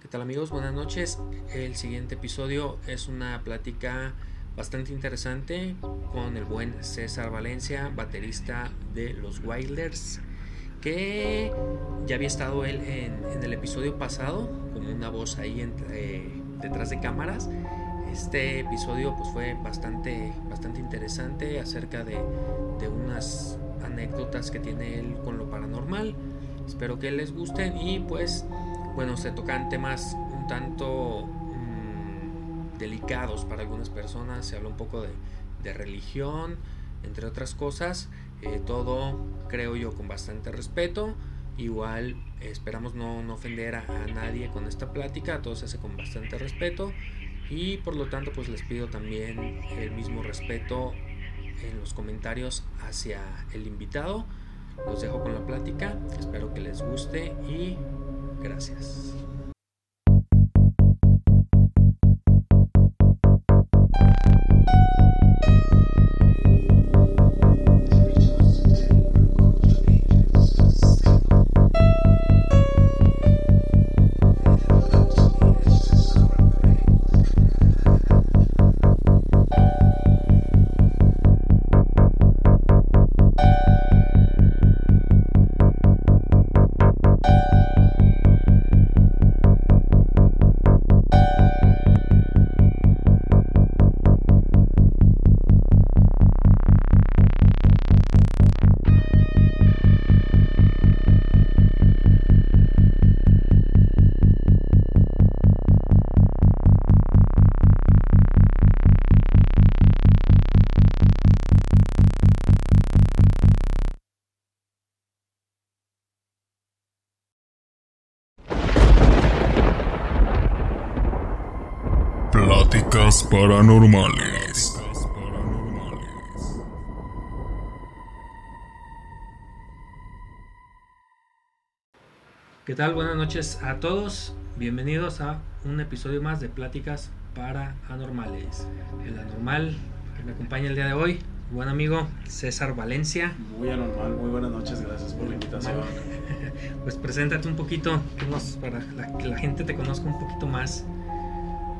¿Qué tal amigos? Buenas noches. El siguiente episodio es una plática bastante interesante con el buen César Valencia, baterista de los Wilders, que ya había estado él en, el episodio pasado como una voz ahí entre, detrás de cámaras. Este episodio pues fue bastante, bastante interesante acerca de, de unas anécdotas que tiene él con lo paranormal. Espero que les gusten y pues bueno, se tocan temas un tanto mm, delicados para algunas personas, se habla un poco de, religión, entre otras cosas, eh, todo creo yo con bastante respeto, igual esperamos no, ofender a, nadie con esta plática, todo se hace con bastante respeto y por lo tanto pues les pido también el mismo respeto en los comentarios hacia el invitado. Los dejo con la plática, espero que les guste y Gracias. Paranormales. ¿Qué tal? Buenas noches a todos. Bienvenidos a un episodio más de Pláticas Paranormales. El anormal que me acompaña el día de hoy, buen amigo César Valencia. Muy anormal, muy buenas noches, gracias por la invitación. Pues preséntate un poquito, para que la gente te conozca un poquito más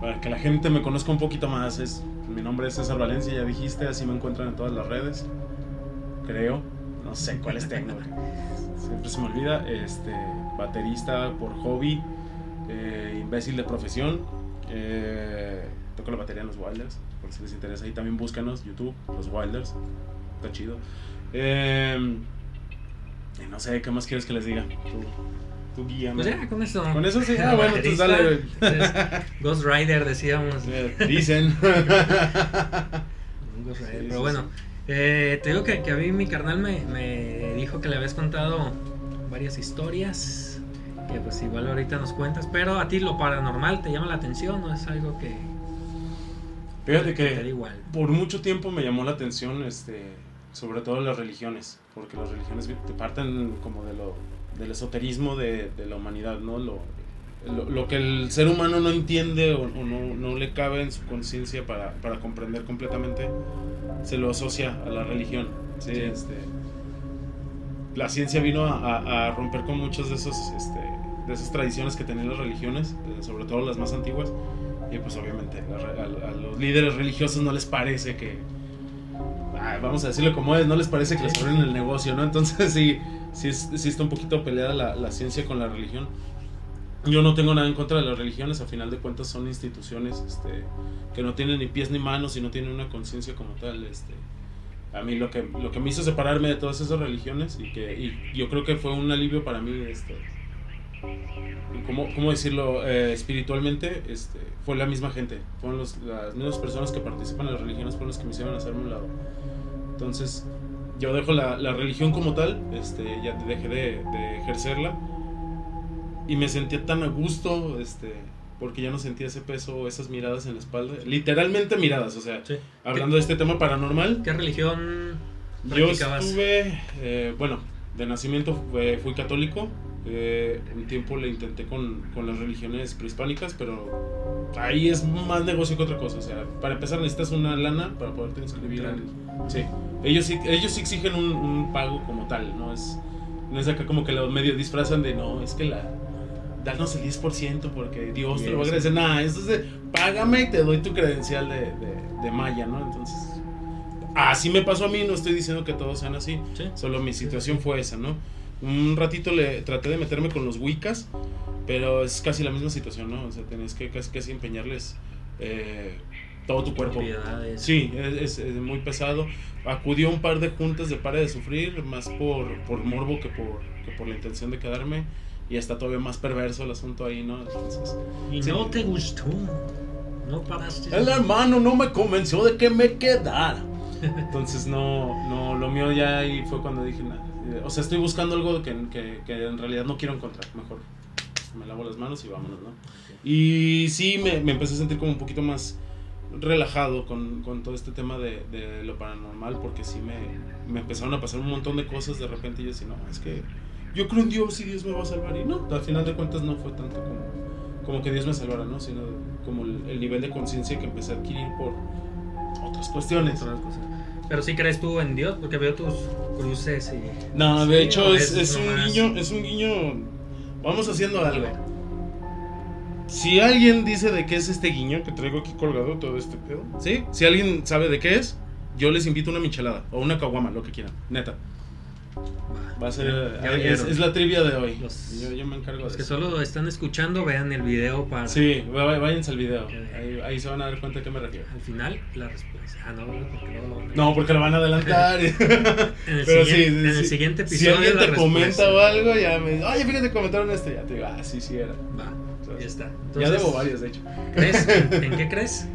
para que la gente me conozca un poquito más, es, mi nombre es César Valencia, ya dijiste, así me encuentran en todas las redes, creo, no sé cuál es tengo, siempre se me olvida, este, baterista por hobby, eh, imbécil de profesión, eh, toco la batería en los Wilders, por si les interesa, ahí también búscanos, YouTube, los Wilders, está chido. Eh, no sé, ¿qué más quieres que les diga? Tu guía. Pues ya, con eso. Con eso sí. Ah, bueno, pues dale. Ghost Rider, decíamos. Dicen. Ghost Rider. Pero bueno, eh, te digo que, que, a mí mi carnal me, me dijo que le habías contado varias historias. Que pues igual ahorita nos cuentas. Pero a ti lo paranormal te llama la atención, ¿no? Es algo que. Fíjate que igual. por mucho tiempo me llamó la atención, este, sobre todo las religiones, porque las religiones te parten como de lo del esoterismo de, de, la humanidad, ¿no? Lo, lo, que el ser humano no entiende o, no, no, le cabe en su conciencia para, para, comprender completamente, se lo asocia a la religión. ¿sí? Este, la ciencia vino a, a, romper con muchas de, esos, este, de esas tradiciones que tenían las religiones, eh, sobre todo las más antiguas, y pues obviamente a, los líderes religiosos no les parece que, vamos a decirlo como es, no les parece que les abren el negocio, ¿no? Entonces sí sí, está un poquito peleada la, ciencia con la religión. Yo no tengo nada en contra de las religiones, a final de cuentas son instituciones este, que no tienen ni pies ni manos y no tienen una conciencia como tal. Este, a mí lo que, lo que me hizo separarme de todas esas religiones y que yo creo que fue un alivio para mí, este, ¿cómo, cómo decirlo? Eh, espiritualmente, este, fue la misma gente, fueron las mismas personas que participan en las religiones, fueron las que me hicieron hacerme un lado. Entonces, yo dejo la, la, religión como tal, este, ya dejé de, de, ejercerla. Y me sentía tan a gusto, este, porque ya no sentía ese peso, esas miradas en la espalda, literalmente miradas, o sea, hablando de este tema paranormal. ¿Qué religión Yo estuve, eh, bueno, de nacimiento fui católico, eh, un tiempo le intenté con, con, las religiones prehispánicas, pero ahí es más negocio que otra cosa. O sea, para empezar necesitas una lana para poderte inscribir. En, sí, ellos sí, ellos sí exigen un, un, pago como tal, ¿no? Es, no es acá como que los medios disfrazan de no, es que la danos el 10% porque Dios te lo va a agradecer. Nada, eso es de, págame y te doy tu credencial de, de, Maya, ¿no? Entonces, así me pasó a mí, no estoy diciendo que todos sean así, solo mi situación fue esa, ¿no? Un ratito le traté de meterme con los Wiccas, pero es casi la misma situación, ¿no? O sea, tenés que casi, casi empeñarles eh, todo tu cuerpo. Sí, es, es, muy pesado. Acudió a un par de juntas de Pare de Sufrir, más por, por morbo que por, que por la intención de quedarme. Y está todavía más perverso el asunto ahí, ¿no? Entonces, y no te gustó. No paraste. El hermano no me convenció de que me quedara. Entonces, no, no, lo mío ya ahí fue cuando dije, nada. O sea, estoy buscando algo que, que, que en realidad no quiero encontrar. Mejor me lavo las manos y vámonos, ¿no? Y sí, me, me empecé a sentir como un poquito más relajado con, con todo este tema de, de, lo paranormal porque sí me, me, empezaron a pasar un montón de cosas de repente y yo decía, no, es que yo creo en Dios y Dios me va a salvar y no, al final de cuentas no fue tanto como, como que Dios me salvara, ¿no? Sino como el, nivel de conciencia que empecé a adquirir por otras cuestiones. Pero sí crees tú en Dios porque veo tus cruces y... No, de hecho es, es, un guiño, es un guiño, vamos haciendo algo si alguien dice de qué es este guiño que traigo aquí colgado, todo este pedo, ¿sí? Si alguien sabe de qué es, yo les invito una michelada o una caguama, lo que quieran, neta. Va a ser. es, la trivia de hoy. yo, me encargo los que solo están escuchando, vean el video para. Sí, váyanse al video. Ahí, se van a dar cuenta de qué me refiero. Al final, la respuesta. Ah, no, porque no, no, porque lo van a adelantar. en, el Pero siguiente, sí, en el siguiente episodio. Si alguien te comenta o algo, ya me. Oye, fíjate, comentaron esto. Ya te digo, ah, sí, sí era. Va. Ya está. ya debo varios, de hecho. ¿Crees? ¿En qué crees?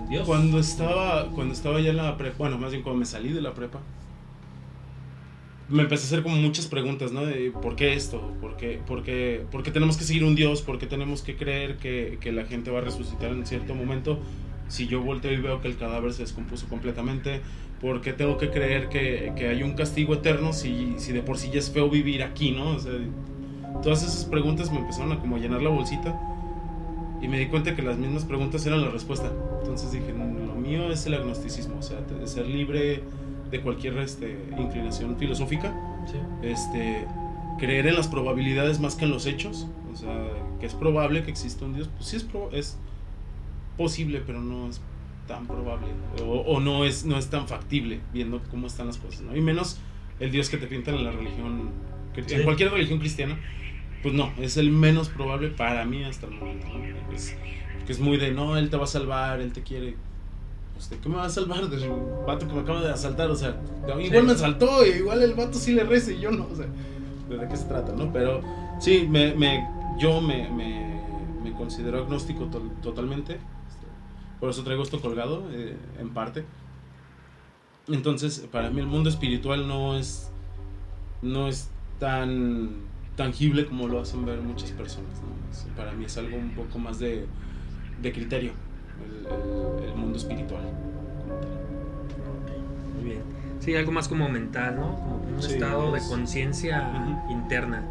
En Dios. Cuando estaba, cuando estaba ya en la prepa, bueno, más bien cuando me salí de la prepa, me empecé a hacer como muchas preguntas, ¿no? Por qué esto, por qué, por qué, por qué tenemos que seguir un Dios, por qué tenemos que creer que, que, la gente va a resucitar en cierto momento si yo volteo y veo que el cadáver se descompuso completamente, por qué tengo que creer que, que hay un castigo eterno si, si de por sí ya es feo vivir aquí, ¿no? O sea, todas esas preguntas me empezaron a como llenar la bolsita y me di cuenta que las mismas preguntas eran la respuesta. Entonces dije, lo mío es el agnosticismo, o sea, de ser libre de cualquier este, inclinación filosófica. Este, creer en las probabilidades más que en los hechos. O sea, que es probable que exista un Dios. Pues sí es, es posible, pero no es tan probable. O, no, es, no es tan factible viendo cómo están las cosas. ¿no? Y menos el Dios que te pintan en la religión, en cualquier religión cristiana pues no, es el menos probable para mí hasta el momento. Es, que es muy de, no, él te va a salvar, él te quiere. ¿De qué me va a salvar? Del vato que me acaba de asaltar, o sea, igual me asaltó, igual el vato sí le reza y yo no, o sea, ¿de qué se trata, no? Pero sí, me, me yo me, me, me, considero agnóstico totalmente, este, por eso traigo esto colgado, eh, en parte. Entonces, para mí el mundo espiritual no es, no es tan tangible como lo hacen ver muchas personas. Para mí es algo un poco más de, de criterio, el, el, mundo espiritual. Muy bien. Sí, algo más como mental, ¿no? Como un estado de conciencia interna.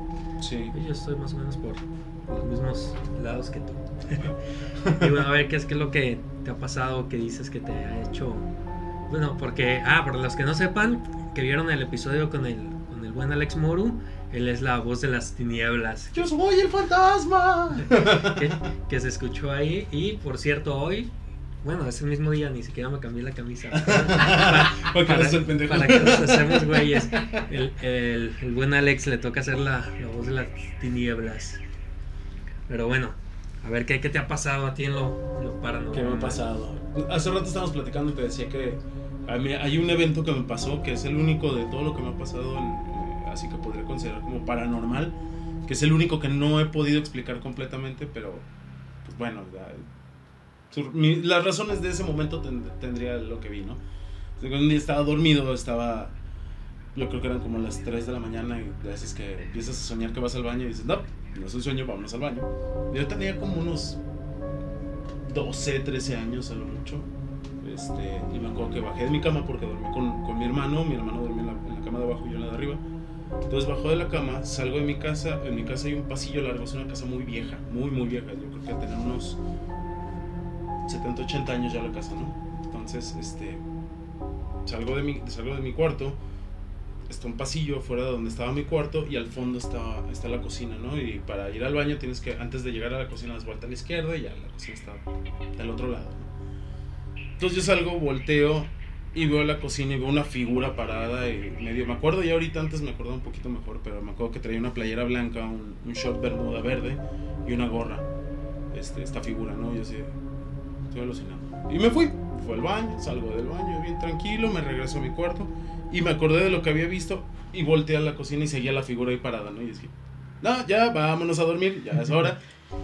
Sí. Yo estoy más o menos por, los mismos lados que tú. y bueno, a ver, ¿qué es, ¿qué es lo que te ha pasado que dices que te ha hecho... Bueno, porque, ah, para los que no sepan, que vieron el episodio con el, con el buen Alex Moru, él es la voz de las tinieblas. Yo soy el fantasma. que, se escuchó ahí. Y por cierto, hoy, bueno, ese mismo día ni siquiera me cambié la camisa. para, para, que nos hacemos güeyes. El, el, buen Alex le toca hacer la, voz de las tinieblas. Pero bueno, a ver, ¿qué, qué te ha pasado a ti en lo, lo paranormal? ¿Qué me ha pasado? Hace rato estábamos platicando y te decía que a mí, hay un evento que me pasó que es el único de todo lo que me ha pasado en, así que podría considerar como paranormal, que es el único que no he podido explicar completamente, pero pues bueno, las razones de ese momento tendría lo que vi, ¿no? Estaba dormido, estaba, yo creo que eran como las 3 de la mañana y veces que empiezas a soñar que vas al baño y dices, no, no es un sueño, vámonos al baño. Yo tenía como unos 12, 13 años a lo mucho. Este, y me acuerdo que bajé de mi cama porque dormí con, con mi hermano, mi hermano dormía en la, en la, cama de abajo y yo en la de arriba. Entonces bajo de la cama, salgo de mi casa, en mi casa hay un pasillo largo, es una casa muy vieja, muy muy vieja, yo creo que tener unos 70, 80 años ya la casa, ¿no? Entonces, este, salgo de mi, salgo de mi cuarto, está un pasillo fuera de donde estaba mi cuarto y al fondo está, está la cocina, ¿no? Y para ir al baño tienes que, antes de llegar a la cocina, das vuelta a la izquierda y ya la cocina está del otro lado. Entonces yo salgo, volteo y veo la cocina y veo una figura parada y medio, me acuerdo ya ahorita antes me acuerdo un poquito mejor, pero me acuerdo que traía una playera blanca, un, un short bermuda verde y una gorra, este, esta figura, ¿no? Yo así, estoy alucinando. Y me fui, fue al baño, salgo del baño bien tranquilo, me regreso a mi cuarto y me acordé de lo que había visto y volteé a la cocina y seguía la figura ahí parada, ¿no? Y decía, no, ya, vámonos a dormir, ya es hora.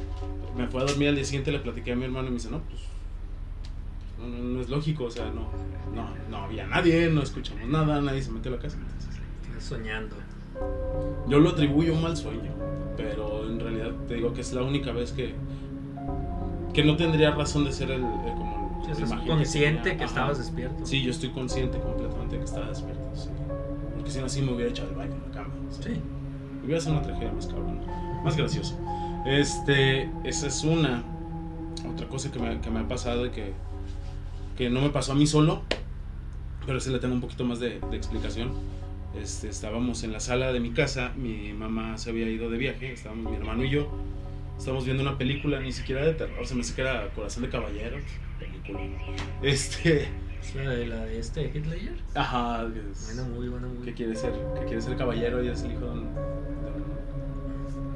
me fui a dormir al día siguiente, le platiqué a mi hermano y me dice, no, pues no, no, es lógico, o sea, no, no, no había nadie, no escuchamos nada, nadie se metió a la casa. Estás soñando. Yo lo atribuyo a un mal sueño, pero en realidad te digo que es la única vez que que no tendría razón de ser el, como el, consciente que, estabas despierto. Sí, yo estoy consciente completamente que estaba despierto, sí. Porque si no así me hubiera echado el baño en la cama. Sí. Hubiera sido una tragedia más cabrón, más gracioso. Este, esa es una otra cosa que me, que me ha pasado y que que no me pasó a mí solo, pero sí le tengo un poquito más de, explicación. Este, estábamos en la sala de mi casa, mi mamá se había ido de viaje, estábamos mi hermano y yo, estábamos viendo una película, ni siquiera de terror, se me hace que era Corazón de Caballero, película. Este... ¿La de, la de este Hitler? Ajá. buena muy buena muy Que quiere ser, que quiere ser caballero y es el hijo de un,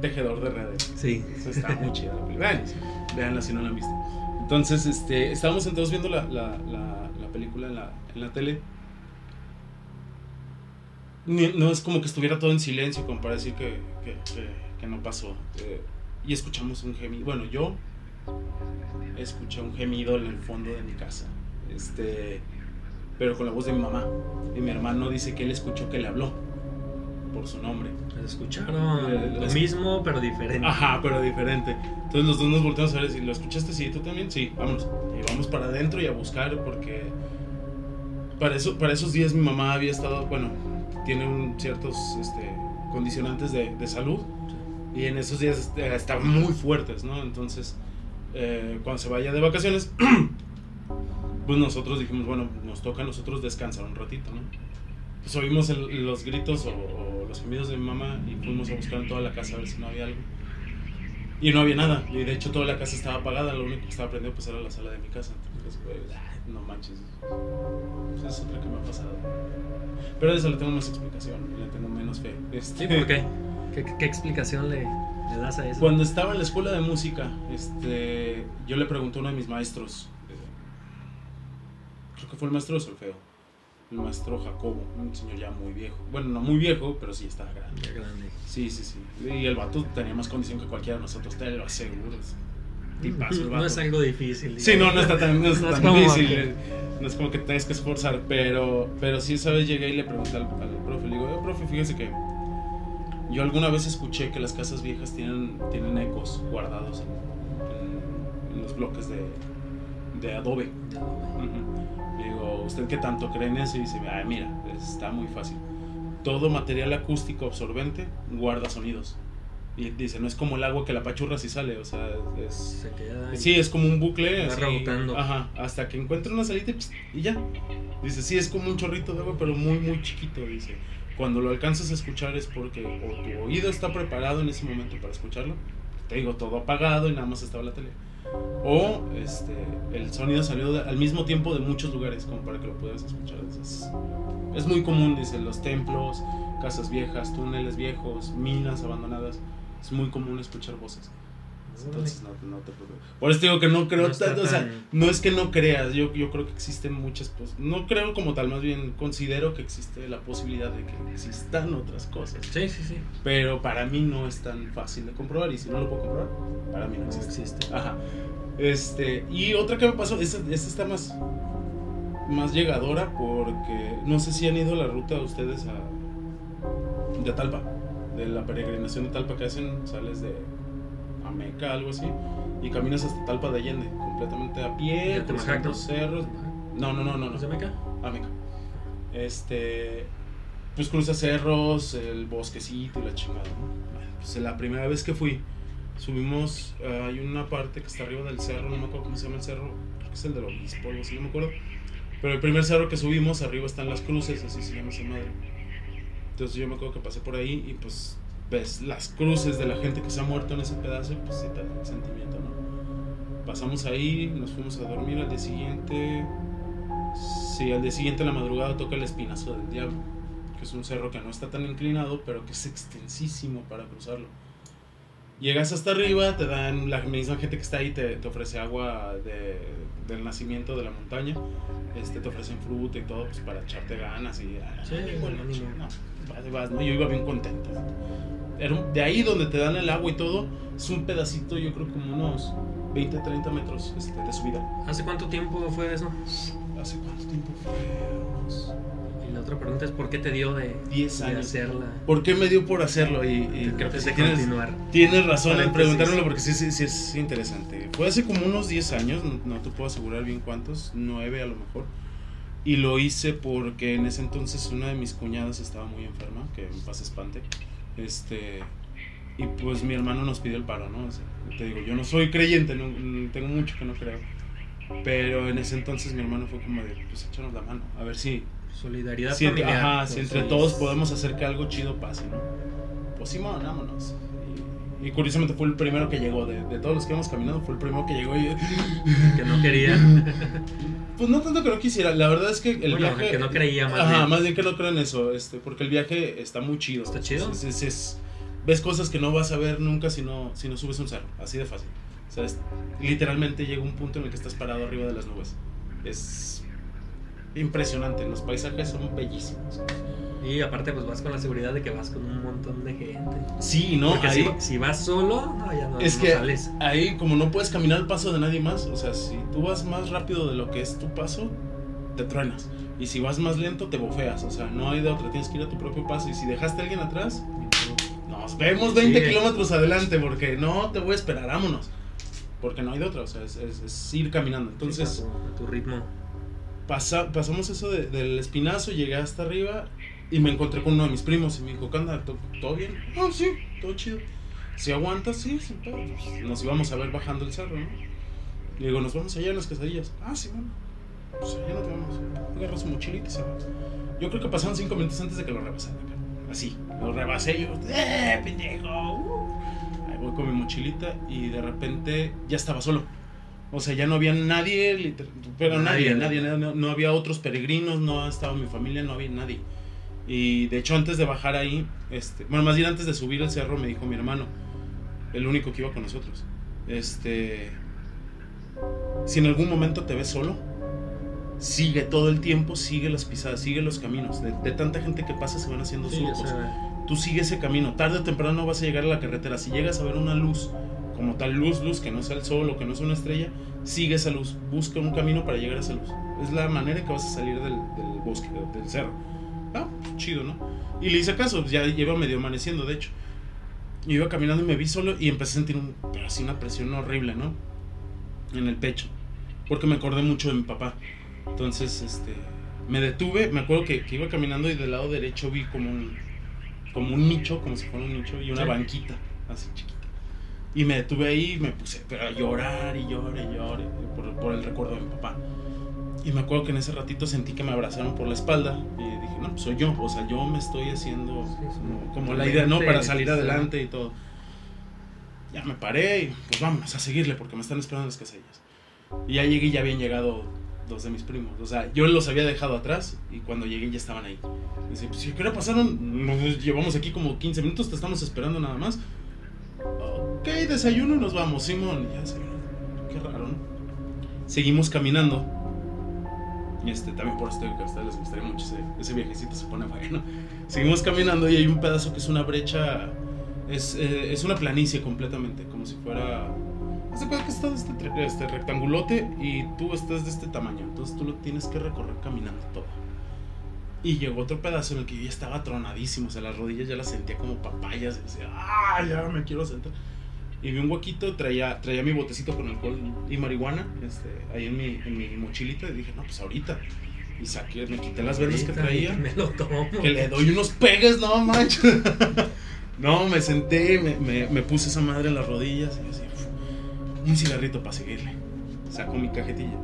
tejedor de redes. Sí. Eso está muy chido. Veanla si no la han visto. Entonces, este, estábamos sentados viendo la, la, la, película en la, en la tele. No es como que estuviera todo en silencio, como para decir que, que, que, no pasó. Eh, y escuchamos un gemido. Bueno, yo escuché un gemido en el fondo de mi casa. Este, pero con la voz de mi mamá. Y mi hermano dice que él escuchó que le habló por su nombre. Escucharon eh, lo mismo, pero diferente. Ajá, pero diferente. Entonces los dos nos volteamos a ver si lo escuchaste, sí, tú también, sí, vámonos. Y vamos para adentro y a buscar porque para, eso, para esos días mi mamá había estado, bueno, tiene un, ciertos este, condicionantes de, de salud y en esos días eh, estaban muy fuertes, ¿no? Entonces, eh, cuando se vaya de vacaciones, pues nosotros dijimos, bueno, nos toca a nosotros descansar un ratito, ¿no? pues oímos los gritos o, los gemidos de mi mamá y fuimos a buscar en toda la casa a ver si no había algo. Y no había nada. Y de hecho toda la casa estaba apagada. Lo único que estaba prendido pues era la sala de mi casa. Entonces, pues, no manches. Pues es otra que me ha pasado. Pero de eso le tengo más explicación. Le tengo menos fe. Este, ¿por qué? ¿Qué, explicación le, le, das a eso? Cuando estaba en la escuela de música, este, yo le pregunté a uno de mis maestros. Eh, creo que fue el maestro de solfeo el maestro Jacobo, un señor ya muy viejo. Bueno, no muy viejo, pero sí estaba grande. Ya grande. Sí, sí, sí. Y el vato tenía más condición que cualquiera de nosotros, te lo aseguro. Tipazo el vato. No es algo difícil. Sí, no, no está tan, no tan difícil. Eh. No es como que tengas que esforzar, pero, pero sí, esa vez llegué y le pregunté al, al profe, le digo, profe, fíjese que yo alguna vez escuché que las casas viejas tienen, tienen ecos guardados en, los bloques de, de adobe. De adobe digo, ¿usted qué tanto cree en eso? Y dice, Ay, mira, está muy fácil. Todo material acústico absorbente guarda sonidos. Y dice, no es como el agua que la pachurra si sale, o sea, es... Se queda sí, es como un bucle. Así, ajá, hasta que encuentra una salita y, ya. Dice, sí, es como un chorrito de agua, pero muy, muy chiquito, dice. Cuando lo alcanzas a escuchar es porque o tu oído está preparado en ese momento para escucharlo. Te digo, todo apagado y nada más estaba la tele o este, el sonido salió al mismo tiempo de muchos lugares como para que lo puedas escuchar. Es, es muy común, dice, los templos, casas viejas, túneles viejos, minas abandonadas. Es muy común escuchar voces. Entonces no, te preocupes. Por eso digo que no creo tanto, o sea, no es que no creas, yo, yo creo que existen muchas cosas. No creo como tal, más bien considero que existe la posibilidad de que existan otras cosas. Sí, sí, sí. Pero para mí no es tan fácil de comprobar y si no lo puedo comprobar, para mí no, existe. Ajá. Este, y otra que me pasó, esta, esta está más, más llegadora porque no sé si han ido la ruta ustedes a, de Talpa, de la peregrinación de Talpa que hacen, sales de Meca, algo así, y caminas hasta Talpa de Allende, completamente a pie, cruzando cerros. No, no, no, no. ¿Es de Meca? A Meca. Este. Pues cruza cerros, el bosquecito y la chingada, ¿no? pues la primera vez que fui, subimos, hay una parte que está arriba del cerro, no me acuerdo cómo se llama el cerro, creo que es el del obispo, algo no me acuerdo. Pero el primer cerro que subimos, arriba están las cruces, así se llama esa madre. Entonces yo me acuerdo que pasé por ahí y pues ves las cruces de la gente que se ha muerto en ese pedazo pues sí te da sentimiento, ¿no? Pasamos ahí, nos fuimos a dormir al día siguiente. Sí, al día siguiente en la madrugada toca el Espinazo del Diablo, que es un cerro que no está tan inclinado, pero que es extensísimo para cruzarlo. Llegas hasta arriba, te dan, la misma gente que está ahí te, te ofrece agua de, del nacimiento de la montaña, este, te ofrecen fruta y todo pues, para echarte ganas y... Sí, bueno, no, vas, ¿no? Yo iba bien contento. de ahí donde te dan el agua y todo, es un pedacito, yo creo como unos 20, 30 metros este, de subida. ¿Hace cuánto tiempo fue eso? ¿Hace cuánto tiempo fue? Y otra pregunta es: ¿por qué te dio de, 10 años. hacerla? ¿Por qué me dio por hacerlo? Y, creo que tienes, continuar. tienes razón en preguntármelo porque sí, sí, sí es interesante. Fue hace como unos 10 años, no, te puedo asegurar bien cuántos, 9 a lo mejor. Y lo hice porque en ese entonces una de mis cuñadas estaba muy enferma, que en paz espante. Este, y pues mi hermano nos pidió el paro, ¿no? te digo, yo no soy creyente, no, tengo mucho que no creo. Pero en ese entonces mi hermano fue como de, pues échanos la mano, a ver si... Solidaridad si entre, Ajá, si entre todos podemos hacer que algo chido pase, ¿no? Pues sí, vámonos. Y, curiosamente fue el primero que llegó, de, de, todos los que hemos caminado, fue el primero que llegó y... Que no quería. Pues no tanto que no quisiera, la verdad es que el viaje... Que no creía más Ajá, más bien que no creo en eso, este, porque el viaje está muy chido. ¿Está chido? es, es ves cosas que no vas a ver nunca si no, si no subes un cerro, así de fácil. O sea, literalmente llega un punto en el que estás parado arriba de las nubes. Es impresionante, los paisajes son bellísimos. Y aparte pues vas con la seguridad de que vas con un montón de gente. Sí, ¿no? Porque si, vas solo, no, ya no, es que Ahí como no puedes caminar al paso de nadie más, o sea, si tú vas más rápido de lo que es tu paso, te truenas. Y si vas más lento, te bofeas. O sea, no hay de otra, tienes que ir a tu propio paso. Y si dejaste a alguien atrás, vemos 20 kilómetros adelante porque no te voy a esperar, vámonos. Porque no hay de otra, o sea, es, ir caminando. Entonces, a, tu, ritmo. Pasa, pasamos eso del espinazo, llegué hasta arriba y me encontré con uno de mis primos y me dijo, ¿qué anda? ¿Todo bien? Ah, sí, todo chido. Si aguantas, sí, sin pedo. Nos íbamos a ver bajando el cerro, ¿no? Y digo, nos vamos allá en las quesadillas. Ah, sí, bueno. Pues allá no te vamos. Agarra su mochilita y se va. Yo creo que pasaron cinco minutos antes de que lo rebasara. Así, lo rebasé yo, ¡eh, pendejo! Ahí voy con mi mochilita y de repente ya estaba solo. O sea, ya no había nadie, pero nadie, nadie, no, había otros peregrinos, no estaba mi familia, no había nadie. Y de hecho antes de bajar ahí, este, bueno, más bien antes de subir el cerro me dijo mi hermano, el único que iba con nosotros, este, si en algún momento te ves solo, sigue todo el tiempo, sigue las pisadas, sigue los caminos. De, tanta gente que pasa se van haciendo surcos. Tú sigue ese camino. Tarde o temprano vas a llegar a la carretera. Si llegas a ver una luz, como tal luz, luz, que no sea el sol o que no sea una estrella, sigue esa luz. Busca un camino para llegar a esa luz. Es la manera que vas a salir del, bosque, del, cerro. Ah, chido, ¿no? Y le hice caso, ya lleva medio amaneciendo, de hecho. iba caminando y me vi solo y empecé a sentir un, así una presión horrible, ¿no? En el pecho. Porque me acordé mucho de mi papá. Entonces, este, me detuve, me acuerdo que, iba caminando y del lado derecho vi como un, como un nicho, como si fuera un nicho, y una banquita, así chiquita. Y me detuve ahí y me puse a llorar y llorar y llorar por, el recuerdo de mi papá. Y me acuerdo que en ese ratito sentí que me abrazaron por la espalda y dije, no, pues soy yo, o sea, yo me estoy haciendo como, la idea, ¿no? Para salir adelante y todo. Ya me paré y pues vámonos a seguirle porque me están esperando las casellas. Y ya llegué y ya habían llegado dos de mis primos. O sea, yo los había dejado atrás y cuando llegué ya estaban ahí. Dice, pues si qué pasaron, nos llevamos aquí como 15 minutos, te estamos esperando nada más. Ok, desayuno y nos vamos, Simón. Ya desayuno. Qué raro, ¿no? Seguimos caminando. Este, también por esto que a ustedes les gustaría mucho ese, ese viajecito, se pone bueno. Seguimos caminando y hay un pedazo que es una brecha, es, eh, es una planicie completamente, como si fuera Hace que está este, este rectangulote y tú estás de este tamaño. Entonces tú lo tienes que recorrer caminando todo. Y llegó otro pedazo en el que yo ya estaba tronadísimo. O sea, las rodillas ya las sentía como papayas. Y decía, ¡ah! Ya me quiero sentar. Y vi un huequito, traía, traía mi botecito con alcohol y marihuana este, ahí en mi, en mi mochilita. Y dije, no, pues ahorita. Y saqué, me quité las verdes que traía. Me lo tomo. Que le doy unos pegues, no manches. no, me senté, me, me, me, puse esa madre en las rodillas. Y así, un cigarrito para seguirle. Saco mi cajetilla.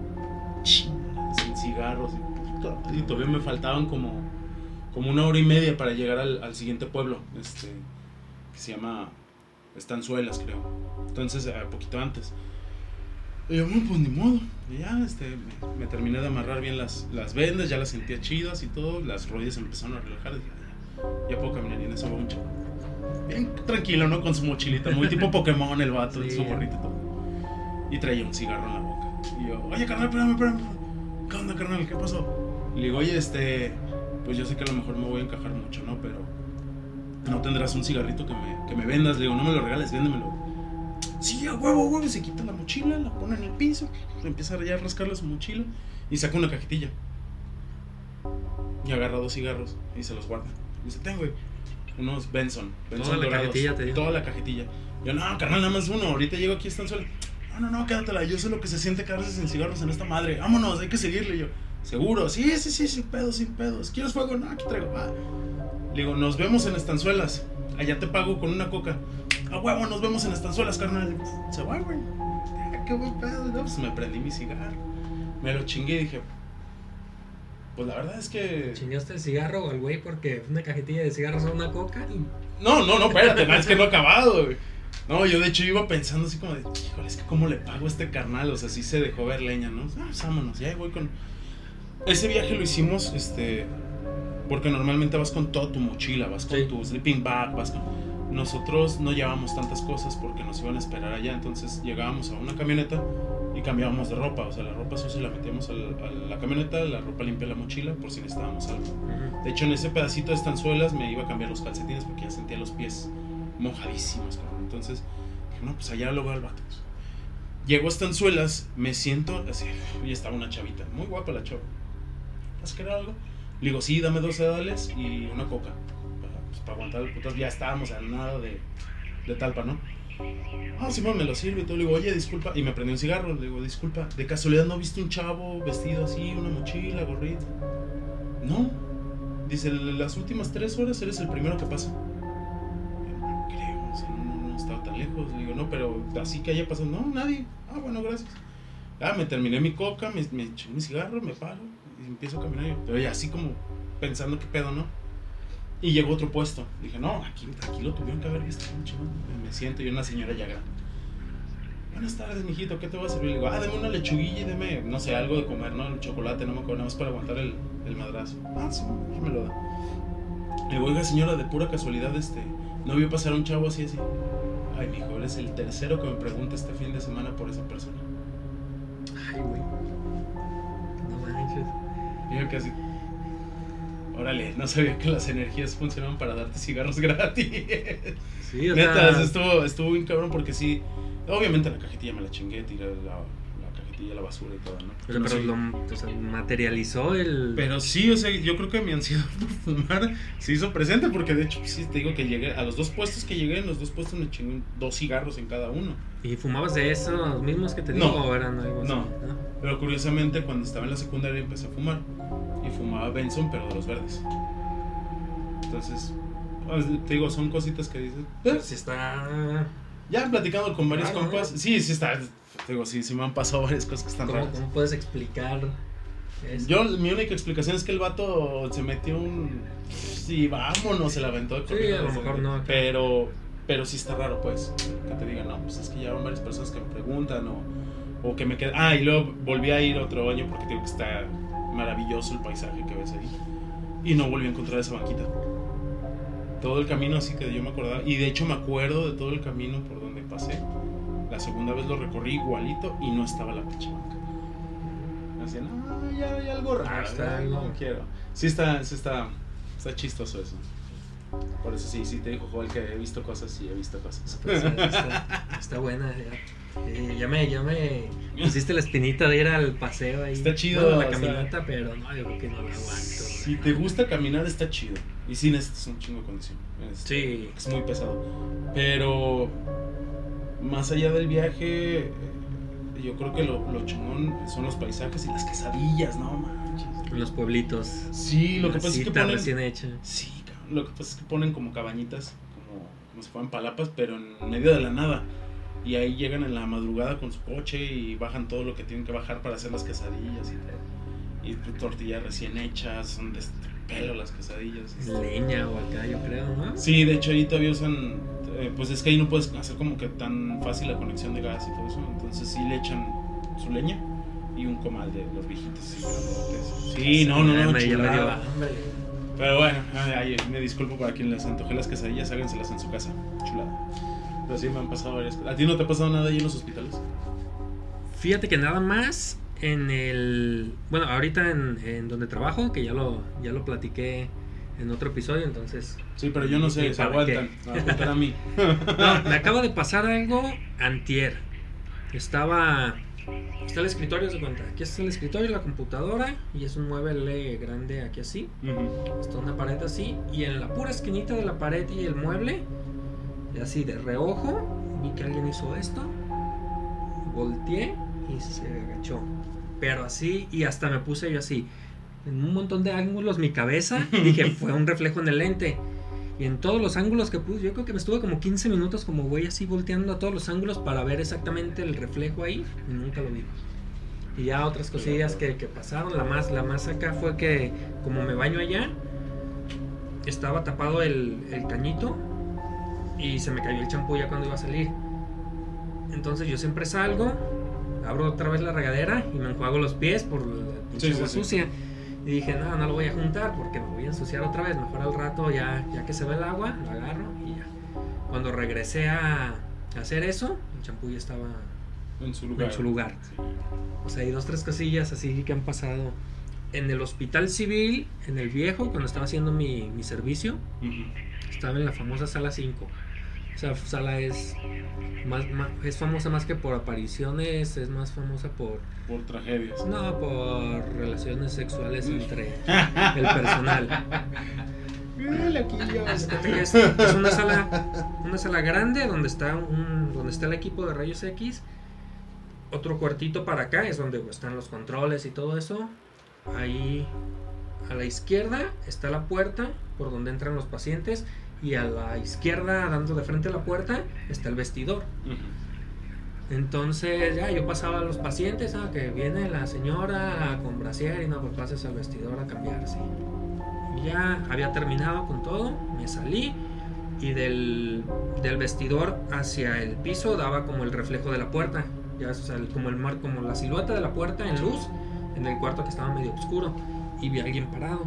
Sin cigarros. Y, todavía me faltaban como como una hora y media para llegar al, al siguiente pueblo, este, que se llama Estanzuelas, creo. Entonces, a poquito antes. Y yo, bueno, pues ni modo. Y ya, este, me, terminé de amarrar bien las, las vendas, ya las sentía chidas y todo. Las rodillas empezaron a relajar. Dije, ya, ya puedo caminar y en eso va un chaval. Bien tranquilo, ¿no? Con su mochilita, muy tipo Pokémon el vato, su gorrito y todo. Y traía un cigarro en la boca. Y yo, oye, carnal, espérame, espérame. ¿Qué onda, carnal? ¿Qué pasó? Y le digo, oye, este, pues yo sé que a lo mejor me voy a encajar mucho, ¿no? Pero no tendrás un cigarrito que me, que me vendas. Le digo, no me lo regales, véndemelo. Sí, a huevo, huevo. Y se quita la mochila, la pone en el piso, empieza ya a rascarle su mochila y saca una cajetilla. Y agarra dos cigarros y se los guarda. Y dice, tengo, güey, unos Benson. Benson toda la cajetilla te Toda la cajetilla. Yo, no, carnal, nada más uno. Ahorita llego aquí, están solos. No, no, no, quédatela. Yo sé lo que se siente quedarse sin cigarros en esta madre. Vámonos, hay que seguirle. yo, ¿seguro? Sí, sí, sí, sin pedos, sin pedos. ¿Quieres fuego? No, aquí traigo. Le digo, nos vemos en estanzuelas. Allá te pago con una coca. A huevo, nos vemos en estanzuelas, carnal. Se va, güey. Ah, qué buen pedo. No, pues me prendí mi cigarro. Me lo chingué y dije, pues la verdad es que. ¿Chingaste el cigarro al güey porque una cajetilla de cigarros o una coca? No, no, no, espérate, es que no he acabado, güey. No, yo de hecho iba pensando así como de, híjole, es que cómo le pago a este carnal, o sea, sí se dejó ver leña, ¿no? Ah, pues vámonos, ya voy con. Ese viaje lo hicimos, este, porque normalmente vas con toda tu mochila, vas con tu sleeping bag, vas con... Nosotros no llevábamos tantas cosas porque nos iban a esperar allá, entonces llegábamos a una camioneta y cambiábamos de ropa, o sea, la ropa sucia la metíamos a la, camioneta, la ropa limpia la mochila por si necesitábamos algo. De hecho, en ese pedacito de estanzuelas me iba a cambiar los calcetines porque ya sentía los pies mojadísimos, entonces dije, no, pues allá lo veo al vato. Llego a estanzuelas, me siento así, y estaba una chavita, muy guapa la chava. ¿Vas a querer algo? Le digo, sí, dame dos sedales y una coca. Para, pues, aguantar el. Ya estábamos a nada de, talpa, ¿no? Ah, Simón me lo sirve y todo. Le digo, oye, disculpa. Y me prendí un cigarro. Le digo, disculpa. ¿De casualidad no viste un chavo vestido así, una mochila, gorrito? No. Dice, las últimas tres horas eres el primero que pasa. No creo, no, estaba tan lejos. Le digo, no, pero así que haya pasado. No, nadie. Ah, bueno, gracias. Ah, me terminé mi coca, me, me eché mi cigarro, me paro y empiezo a caminar. Pero ya así como pensando qué pedo, ¿no? Y llegó otro puesto. Dije, no, aquí, aquí lo tuvieron que haber visto. Me siento y una señora ya grande. Buenas tardes, mijito, ¿qué te va a servir? Le digo, ah, deme una lechuguilla y deme, no sé, algo de comer, ¿no? El chocolate, no me acuerdo, nada más para aguantar el, el madrazo. Ah, sí, me lo da. Le digo, oiga, señora, de pura casualidad, este, no vio pasar un chavo así, así. Ay, mijo, eres el tercero que me pregunta este fin de semana por esa persona. Ay, güey. Y yo casi. Órale, no sabía que las energías funcionaban para darte cigarros gratis. Sí, o Neta, sea... estuvo, estuvo bien cabrón porque sí. Obviamente la cajetilla me la chingué, tiré la, a la basura y todo, ¿no? Pero, lo, o sea, materializó el. Pero sí, o sea, yo creo que mi ansiedad por fumar se hizo presente porque de hecho, sí, te digo que llegué a los dos puestos que llegué, en los dos puestos me chingué dos cigarros en cada uno. ¿Y fumabas de esos mismos que te digo no, o eran algo no. Pero curiosamente, cuando estaba en la secundaria empecé a fumar. Y fumaba Benson, pero de los verdes. Entonces, pues, te digo, son cositas que dices. ¿Eh? Si está. Ya platicando con varios compas. Sí, sí está. Te digo, sí, sí me han pasado varias cosas que están ¿Cómo, raras. ¿Cómo puedes explicar? Eso? Yo, mi única explicación es que el vato se metió un. Sí, vámonos, se la aventó. Sí, a lo mejor no. Pero, pero sí está raro, pues. Que te digan, no, pues es que ya van varias personas que me preguntan o o que me quedé. Ah, y luego volví a ir otro año porque digo que está maravilloso el paisaje que ves ahí. Y no volví a encontrar esa banquita. Todo el camino así que yo me acordaba. Y de hecho me acuerdo de todo el camino por donde pasé. La segunda vez lo recorrí igualito y no estaba la pinche banca. Así, no, ya hay algo raro. Está algo. No quiero. Sí está, sí está, está chistoso eso. Por eso sí, sí te dijo Joel que he visto cosas y he visto cosas. Pues, está, está, buena. Ya. ya, me, ya me pusiste la espinita de ir al paseo ahí. Está chido. la caminata, pero no, yo creo que no la aguanto. Si te gusta caminar, está chido. Y sí necesitas un chingo de condición. sí. Es muy pesado. Pero más allá del viaje, yo creo que lo, lo chingón son los paisajes y las quesadillas, no manches. Los pueblitos. Sí, lo que pasa es que ponen, recién hecha. Sí, lo que pasa es que ponen como cabañitas, como, como si fueran palapas, pero en medio de la nada. Y ahí llegan en la madrugada con su coche y bajan todo lo que tienen que bajar para hacer las quesadillas y, y tortillas recién hechas, son de este pelo las quesadillas. Leña o acá, yo creo, ¿no? Sí, de hecho ahí todavía usan. Eh, pues es que ahí no puedes hacer como que tan fácil la conexión de gas y todo eso. Entonces sí le echan su leña y un comal de los viejitos. Sí, no, no, no, chulada. Pero bueno, ay, me disculpo para quien les antoje las quesadillas, háganselas en su casa. Chulada. Pero sí me han pasado varias cosas. ¿A ti no te ha pasado nada ahí en los hospitales? Fíjate que nada más en el. Bueno, ahorita en, en donde trabajo, que ya lo, ya lo platiqué en otro episodio, entonces. Sí, pero yo no sé, se aguantan. A, a mí. no, me acaba de pasar algo antier. Estaba. Está el escritorio, se cuenta. Aquí está el escritorio, la computadora, y es un mueble grande aquí así. Está una pared así, y en la pura esquinita de la pared y el mueble, así de reojo, vi que alguien hizo esto. Volteé y se agachó. Pero así, y hasta me puse yo así, en un montón de ángulos mi cabeza, dije, fue un reflejo en el lente. Y en todos los ángulos que puse, yo creo que me estuve como 15 minutos como güey así volteando a todos los ángulos para ver exactamente el reflejo ahí y nunca lo vi. Y ya otras cosillas que, que pasaron, la más, la más acá fue que como me baño allá, estaba tapado el, el cañito y se me cayó el champú ya cuando iba a salir. Entonces yo siempre salgo, abro otra vez la regadera y me enjuago los pies por la sí, sucia. Y dije, no, no lo voy a juntar porque me voy a ensuciar otra vez. Mejor al rato, ya, ya que se ve el agua, lo agarro y ya. Cuando regresé a hacer eso, el champú ya estaba en su lugar. En su lugar. O sea, hay dos, tres cosillas así que han pasado. En el hospital civil, en el viejo, cuando estaba haciendo mi, mi servicio, estaba en la famosa sala 5 esa sala es más, es famosa más que por apariciones, es más famosa por por tragedias. No, por relaciones sexuales entre el personal. es, es una sala una sala grande donde está un donde está el equipo de rayos X. Otro cuartito para acá es donde están los controles y todo eso. Ahí a la izquierda está la puerta por donde entran los pacientes y a la izquierda, dando de frente a la puerta, está el vestidor. Entonces ya yo pasaba a los pacientes, ah, que viene la señora con brasier y no, pues pases al vestidor a cambiarse. Y ya había terminado con todo, me salí y del, del, vestidor hacia el piso daba como el reflejo de la puerta, ya como el mar, como la silueta de la puerta en luz en el cuarto que estaba medio oscuro y vi a alguien parado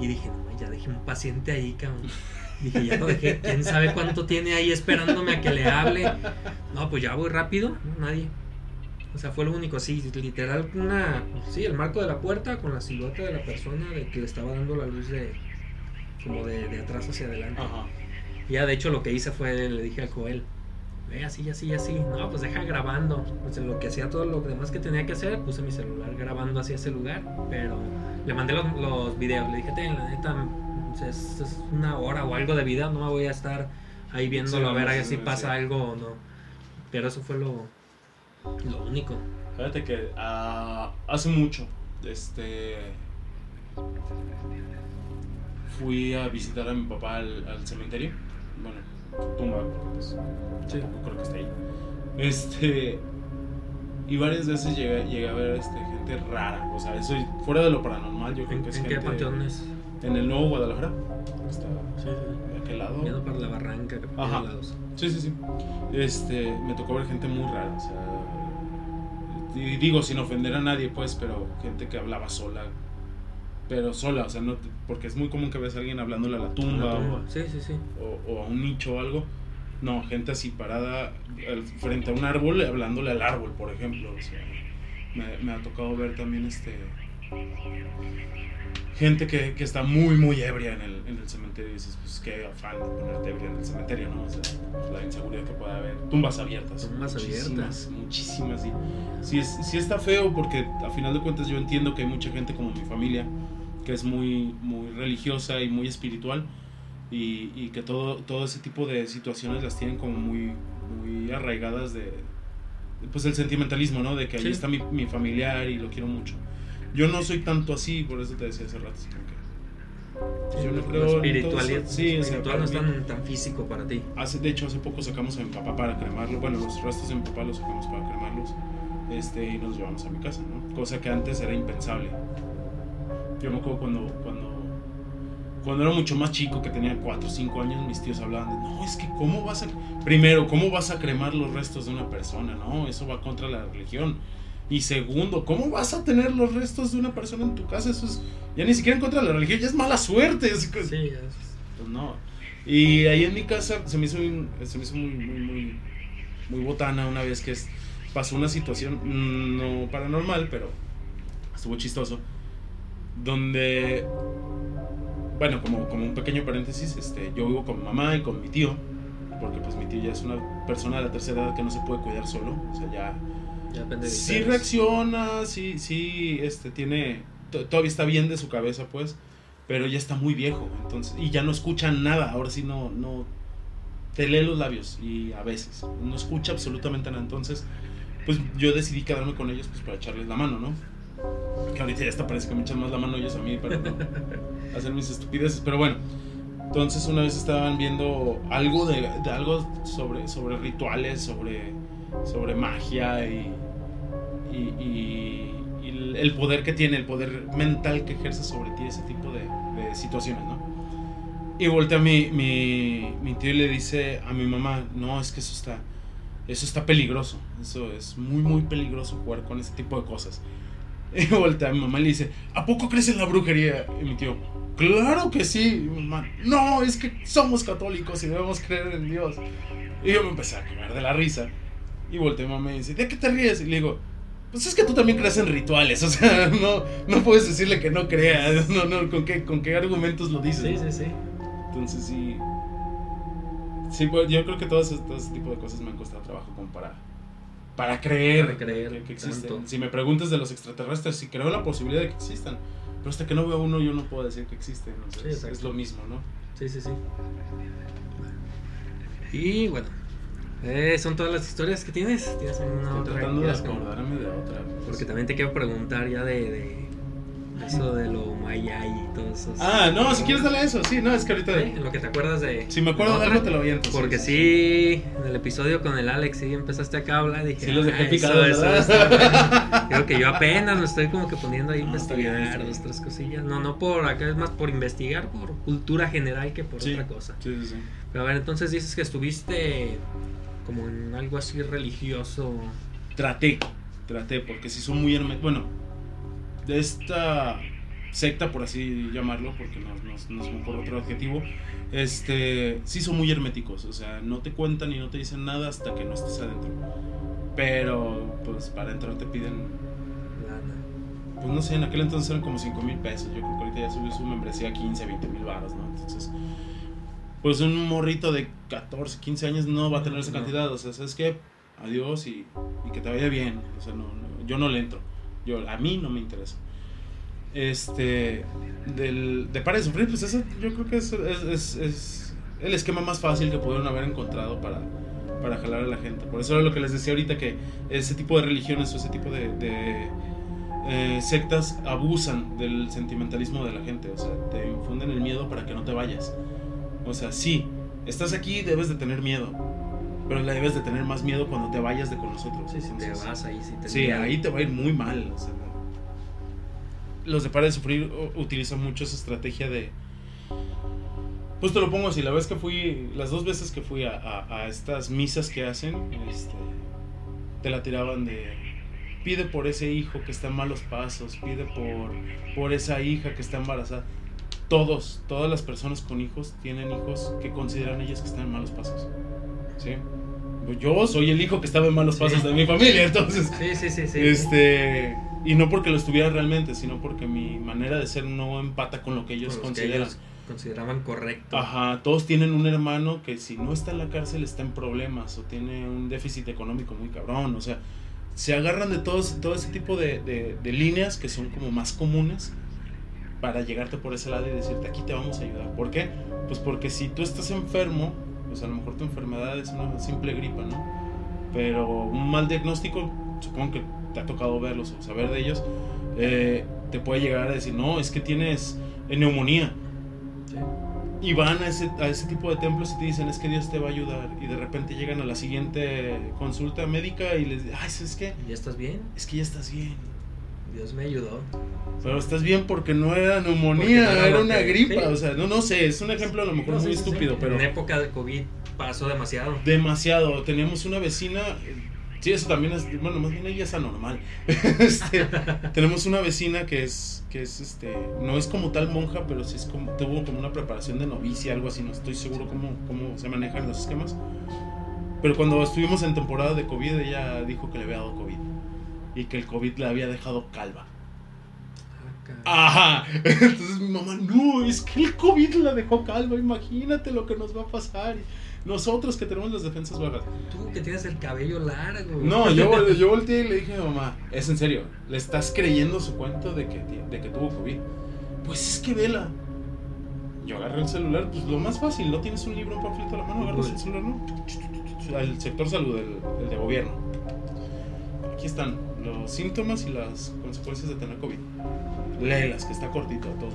y dije, no, ya dejé un paciente ahí, cabrón. Dije, ya lo dejé, quién sabe cuánto tiene ahí esperándome a que le hable. No, pues ya voy rápido, nadie. O sea, fue lo único, sí, literal, una, sí, el marco de la puerta con la silueta de la persona de que le estaba dando la luz de, como de, atrás hacia adelante. Ya, de hecho, lo que hice fue, le dije a Joel, ve así, así, así. No, pues deja grabando. Pues lo que hacía todo lo demás que tenía que hacer, puse mi celular grabando hacia ese lugar, pero le mandé los, los videos, le dije, ten, la neta, es, una hora o algo de vida, no me voy a estar ahí viéndolo a ver si pasa algo o no. Pero eso fue lo, lo único. Fíjate que uh, hace mucho, este, fui a visitar a mi papá al, cementerio. Bueno, tumba, pues, sí. creo que está ahí. Este, y varias veces llegué, llegué a ver este, gente rara, o sea, eso fuera de lo paranormal, yo creo que es ¿En qué panteones? En el nuevo Guadalajara. Está sí, sí. de aquel lado. Viendo para la barranca. Ajá. Lados. Sí, sí, sí. Este, me tocó ver gente muy rara. O sea, y digo sin ofender a nadie, pues, pero gente que hablaba sola. Pero sola, o sea, no, porque es muy común que veas a alguien hablándole a la tumba. O, sí, sí, sí. O, o, a un nicho o algo. No, gente así parada frente a un árbol hablándole al árbol, por ejemplo. O sea, me, me ha tocado ver también este gente que, que, está muy, muy ebria en el, en el cementerio y dices, pues qué afán de ponerte ebria en el cementerio, ¿no? O sea, pues, la inseguridad que puede haber. Tumbas abiertas. Tumbas abiertas. Muchísimas. Y, sí, es, sí está feo porque a final de cuentas yo entiendo que hay mucha gente como mi familia que es muy, muy religiosa y muy espiritual y, y que todo, todo ese tipo de situaciones las tienen como muy, muy arraigadas de, pues el sentimentalismo, ¿no? De que ahí está mi, mi familiar y lo quiero mucho. Yo no soy tanto así, por eso te decía hace rato. Que, yo no creo espiritualidad, sí, espiritual no es tan, tan, físico para ti. Hace, de hecho, hace poco sacamos a mi papá para cremarlo. Bueno, los restos de mi papá los sacamos para cremarlos este, y nos llevamos a mi casa, ¿no? Cosa que antes era impensable. Yo me acuerdo cuando, cuando cuando era mucho más chico, que tenía 4 o 5 años, mis tíos hablaban de, no, es que cómo vas a, primero, ¿cómo vas a cremar los restos de una persona? No, eso va contra la religión. Y segundo, ¿cómo vas a tener los restos de una persona en tu casa? Eso es, ya ni siquiera en contra de la religión, ya es mala suerte. sí, pues no. Y ahí en mi casa se me hizo, se me hizo muy, muy, muy, muy botana una vez que pasó una situación, mm, no paranormal, pero estuvo chistoso, donde bueno, como, como un pequeño paréntesis, este, yo vivo con mi mamá y con mi tío, porque pues mi tío ya es una persona de la tercera edad que no se puede cuidar solo, o sea, ya... depende sí reacciona, sí, sí, este, tiene, todavía está bien de su cabeza, pues, pero ya está muy viejo, entonces, y ya no escucha nada, ahora sí no, no, te lee los labios, y a veces, no escucha absolutamente nada, entonces, pues yo decidí quedarme con ellos, pues, para echarles la mano, ¿no? Que ahorita ya está, parece que me echan más la mano ellos a mí para no hacer mis estupideces. Pero bueno, entonces una vez estaban viendo algo de, algo sobre, sobre rituales, sobre, sobre magia y, y, el poder que tiene, el poder mental que ejerce sobre ti ese tipo de, situaciones, ¿no? Y voltea mi, mi, mi tío y le dice a mi mamá, no, es que eso está, eso está peligroso, eso es muy, muy peligroso jugar con ese tipo de cosas. Y voltea mi mamá y le dice, ¿a poco crees en la brujería? Y mi tío, claro que sí. mamá, no, es que somos católicos y debemos creer en Dios. Y yo me empecé a quemar de la risa. Y volteé a mi mamá y dice, ¿de qué te ríes? Y le digo, pues es que tú también crees en rituales, o sea, no, no puedes decirle que no creas, no, no, ¿con qué, con qué argumentos lo dices? Sí, sí, sí. Entonces sí, sí, pues, yo creo que todo ese, todo ese tipo de cosas me han costado trabajo como para para creer, creer que, existen. Si me preguntas de los extraterrestres, si creo la posibilidad de que existan. Pero hasta que no veo uno, yo no puedo decir que existen. es lo mismo, ¿no? Sí, sí, sí. Y bueno, eh, son todas las historias que tienes. ¿Tienes una Estoy tratando de acordarme de otra. Porque también te quiero preguntar ya de eso de lo maya y todo eso. Ah, no, si quieres dale eso, sí, no, es que ahorita. lo que te acuerdas de. Si me acuerdo de, algo, te lo viento. Porque sí, en el episodio con el Alex, sí empezaste acá a hablar. Dije, sí, los dejé picados. Eso, Creo que yo apenas me estoy como que poniendo ahí a investigar dos, tres cosillas. No, no por acá, es más por investigar, por cultura general que por otra cosa. Sí, sí, sí. Pero a ver, entonces dices que estuviste como en algo así religioso. Traté, traté, porque si son muy herméticos. Bueno de esta secta, por así llamarlo, porque no, no, es por otro adjetivo, este, sí son muy herméticos, o sea, no te cuentan y no te dicen nada hasta que no estés adentro. Pero, pues, para entrar te piden... Pues no sé, en aquel entonces eran como 5 mil pesos, yo creo que ahorita ya subió su membresía a 15, 20 mil baros, ¿no? Entonces, pues un morrito de 14, 15 años no va a tener esa cantidad, o sea, ¿sabes qué? Adiós y, y que te vaya bien, o sea, no, yo no le entro. Yo, a mí no me interesa. Este, del, de Para de Sufrir, pues eso yo creo que es, es, es, el esquema más fácil que pudieron haber encontrado para, para jalar a la gente. Por eso era lo que les decía ahorita, que ese tipo de religiones o ese tipo de, de eh, sectas abusan del sentimentalismo de la gente. O sea, te infunden el miedo para que no te vayas. O sea, sí, estás aquí debes de tener miedo pero la debes de tener más miedo cuando te vayas de con nosotros. Sí, si te vas ahí, sí, te sí ahí te va a ir muy mal. los de Para de Sufrir utilizan mucho esa estrategia de... Pues te lo pongo así, la vez que fui, las dos veces que fui a, a, estas misas que hacen, este, te la tiraban de, pide por ese hijo que está en malos pasos, pide por, por esa hija que está embarazada. Todos, todas las personas con hijos tienen hijos que consideran ellas que están en malos pasos. ¿sí? Yo soy el hijo que estaba en malos pasos de mi familia, entonces. Sí, sí, sí, sí. Este, y no porque lo estuviera realmente, sino porque mi manera de ser no empata con lo que ellos consideran. consideraban correcto. Ajá, todos tienen un hermano que si no está en la cárcel está en problemas o tiene un déficit económico muy cabrón, o sea, se agarran de todos, todo ese tipo de, de, de líneas que son como más comunes para llegarte por ese lado y decirte aquí te vamos a ayudar. ¿Por qué? Pues porque si tú estás enfermo, pues a lo mejor tu enfermedad es una simple gripa, ¿no? Pero un mal diagnóstico, supongo que te ha tocado verlos o saber de ellos, eh, te puede llegar a decir, no, es que tienes neumonía. Y van a ese, a ese tipo de templos y te dicen, es que Dios te va a ayudar. Y de repente llegan a la siguiente consulta médica y les dicen, ay, ¿es que? ¿Ya estás bien? Es que ya estás bien. Dios me ayudó. Pero estás bien porque no era neumonía, era, una gripa. O sea, no, no sé, es un ejemplo a lo mejor muy estúpido, pero. En época de COVID pasó demasiado. Demasiado. Teníamos una vecina. Sí, eso también es. Bueno, más bien ella es anormal. este, tenemos una vecina que es. que es este. No es como tal monja, pero sí es como. Tuvo como una preparación de novicia, algo así. No estoy seguro cómo, cómo se manejan los esquemas. Pero cuando estuvimos en temporada de COVID, ella dijo que le había dado COVID. Y que el COVID le había dejado calva. Ajá. Entonces mi mamá, no, es que el COVID la dejó calva, imagínate lo que nos va a pasar. Nosotros que tenemos las defensas bajas. Tú que tienes el cabello largo. No, yo, yo volteé y le dije a mi mamá, es en serio, ¿le estás creyendo su cuento de que, de que tuvo COVID? Pues es que vela. Yo agarré el celular, pues lo más fácil, no tienes un libro, un panfleto a la mano, agarras el celular, ¿no? Al sector salud, el, el de gobierno. Aquí están los síntomas y las consecuencias de tener COVID léelas, que está cortito todo.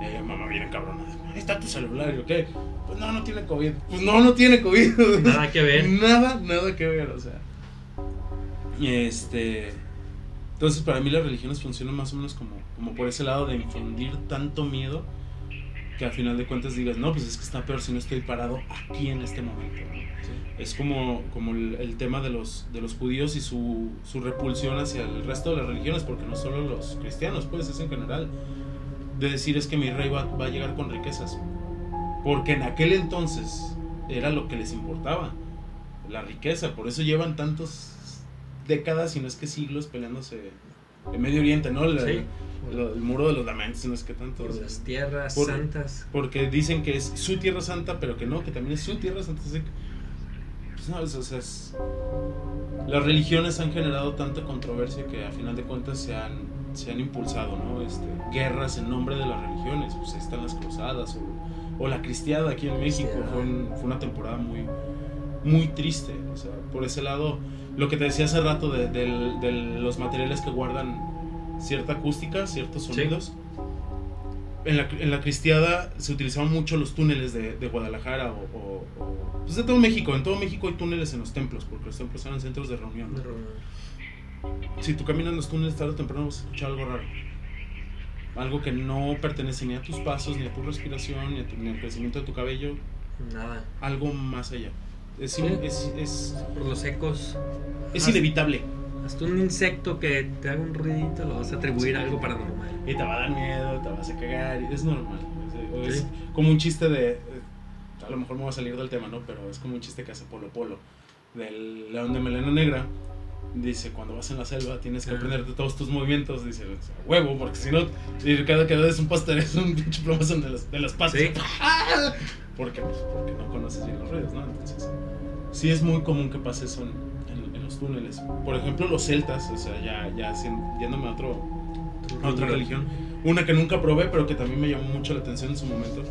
Y mamá viene cabrona. Ahí está tu celular, ¿y qué? Pues no, no tiene COVID. Pues no, no tiene COVID. Nada que ver. nada, nada que ver, o sea. Este. Entonces, para mí las religiones funcionan más o menos como, como por ese lado de infundir tanto miedo que al final de cuentas digas, no, pues es que está peor si no estoy parado aquí en este momento. Es como, como el, tema de los, de los judíos y su, su, repulsión hacia el resto de las religiones, porque no solo los cristianos, pues es en general. De decir es que mi rey va, va a llegar con riquezas. Porque en aquel entonces era lo que les importaba, la riqueza. Por eso llevan tantas décadas, y no es que siglos, peleándose en Medio Oriente, ¿no? el muro de los lamentos, no es que tanto. Por las tierras santas. Porque dicen que es su tierra santa, pero que no, que también es su tierra santa. Pues, o sea, las religiones han generado tanta controversia que a final de cuentas se han, se han impulsado, ¿no? Este, guerras en nombre de las religiones, pues ahí están las cruzadas o, la cristiada aquí en México, fue, fue, una temporada muy, muy triste, o sea, por ese lado, lo que te decía hace rato de, los materiales que guardan cierta acústica, ciertos sonidos. En la, en la, cristiada se utilizaban mucho los túneles de, de Guadalajara o pues de todo México, en todo México hay túneles en los templos, porque los templos eran centros de reunión. Si tú caminas en los túneles tarde o temprano vas a escuchar algo raro. Algo que no pertenece ni a tus pasos, ni a tu respiración, ni, a tu, ni al crecimiento de tu cabello. Nada. Algo más allá. Es, es, Por los ecos. Es inevitable. Hasta un insecto que te haga un ruidito lo vas a atribuir a algo paranormal. Y te va a dar miedo, te vas a cagar. Es normal. Es, como un chiste de a lo mejor me va a salir del tema, ¿no? Pero es como un chiste que hace Polo Polo, del león de melena negra. Dice, cuando vas en la selva tienes que aprenderte todos tus movimientos. Dice, huevo, porque si no, cada que ves un póster es un pinche plomazo de las, de las patas. Porque, pues, porque no conoces bien los ruidos, ¿no? Entonces, sí es muy común que pase eso en, en, los túneles. Por ejemplo, los celtas, o sea, ya, ya yéndome a, otro, a otra religión. Una que nunca probé, pero que también me llamó mucho la atención en su momento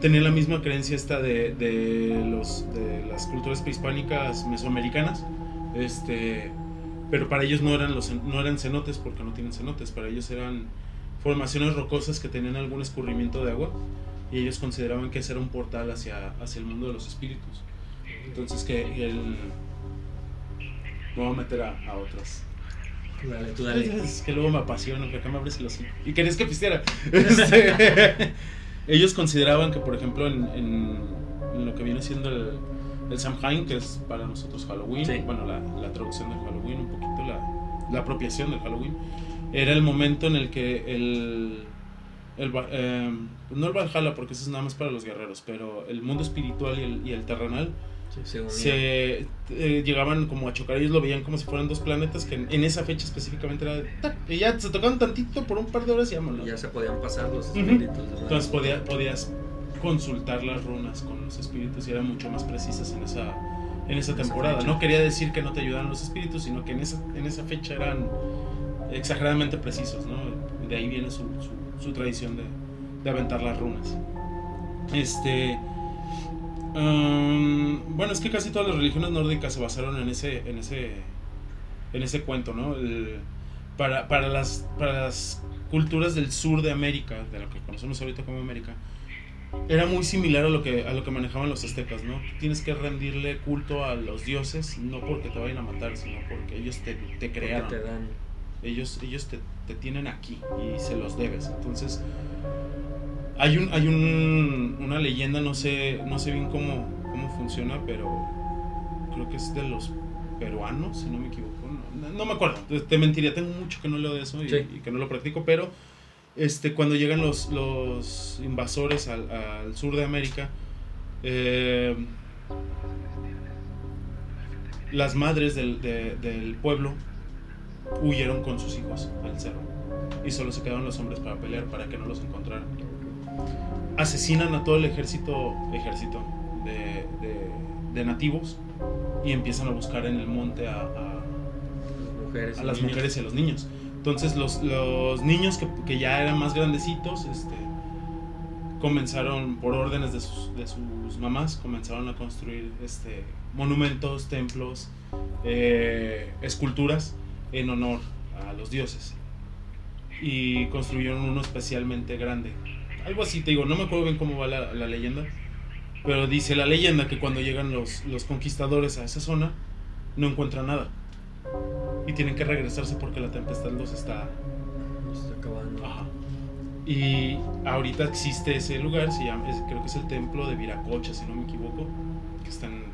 tenía la misma creencia esta de, de, los, de las culturas prehispánicas mesoamericanas, este, pero para ellos no eran, los, no eran cenotes porque no tienen cenotes, para ellos eran formaciones rocosas que tenían algún escurrimiento de agua y ellos consideraban que ese era un portal hacia, hacia el mundo de los espíritus. Entonces que el... voy a meter a, a otros. Dale, tú dale. Es que luego me apasiona, que acá me abres los Y querías que pistiera. Este, ellos consideraban que, por ejemplo, en, en, lo que viene siendo el, el Samhain, que es para nosotros Halloween, bueno, la, la, traducción del Halloween, un poquito la, la, apropiación del Halloween, era el momento en el que el. El eh, no el Valhalla, porque eso es nada más para los guerreros, pero el mundo espiritual y el, y el terrenal se, eh, llegaban como a chocar, ellos lo veían como si fueran dos planetas que en, esa fecha específicamente era y ya se tocaban tantito por un par de horas y ya, ya se podían pasar los espíritus. Entonces podías consultar las runas con los espíritus y eran mucho más precisas en esa, en esa temporada. no quería decir que no te ayudaran los espíritus, sino que en esa, en esa fecha eran exageradamente precisos, ¿no? De ahí viene su, su, tradición de, de aventar las runas. Este bueno, es que casi todas las religiones nórdicas se basaron en ese, en ese, en ese cuento, ¿no? para, para, las, para las culturas del sur de América, de lo que conocemos ahorita como América, era muy similar a lo que, a lo que manejaban los aztecas, ¿no? Tienes que rendirle culto a los dioses, no porque te vayan a matar, sino porque ellos te, te crearon. te dan Ellos, ellos te, te tienen aquí y se los debes. Entonces, hay un, hay un, una leyenda, no sé, no sé bien cómo, cómo funciona, pero creo que es de los peruanos, si no me equivoco. No, me acuerdo, te, mentiría, tengo mucho que no leo de eso y, que no lo practico, pero este, cuando llegan los, los invasores al, al sur de América, eh, las madres del, del pueblo huyeron con sus hijos al cerro y solo se quedaron los hombres para pelear para que no los encontraran. Asesinan a todo el ejército, ejército de, de, nativos y empiezan a buscar en el monte a, a, las mujeres y a los niños. Entonces los, los niños que, que, ya eran más grandecitos, este, comenzaron, por órdenes de sus, de sus mamás, comenzaron a construir este, monumentos, templos, eh, esculturas en honor a los dioses. Y construyeron uno especialmente grande. Algo así, te digo, no me acuerdo bien cómo va la, la leyenda, pero dice la leyenda que cuando llegan los, los conquistadores a esa zona, no encuentran nada. Y tienen que regresarse porque la tempestad los está, está acabando. Y ahorita existe ese lugar, se llama, creo que es el templo de Viracocha, si no me equivoco, que está en,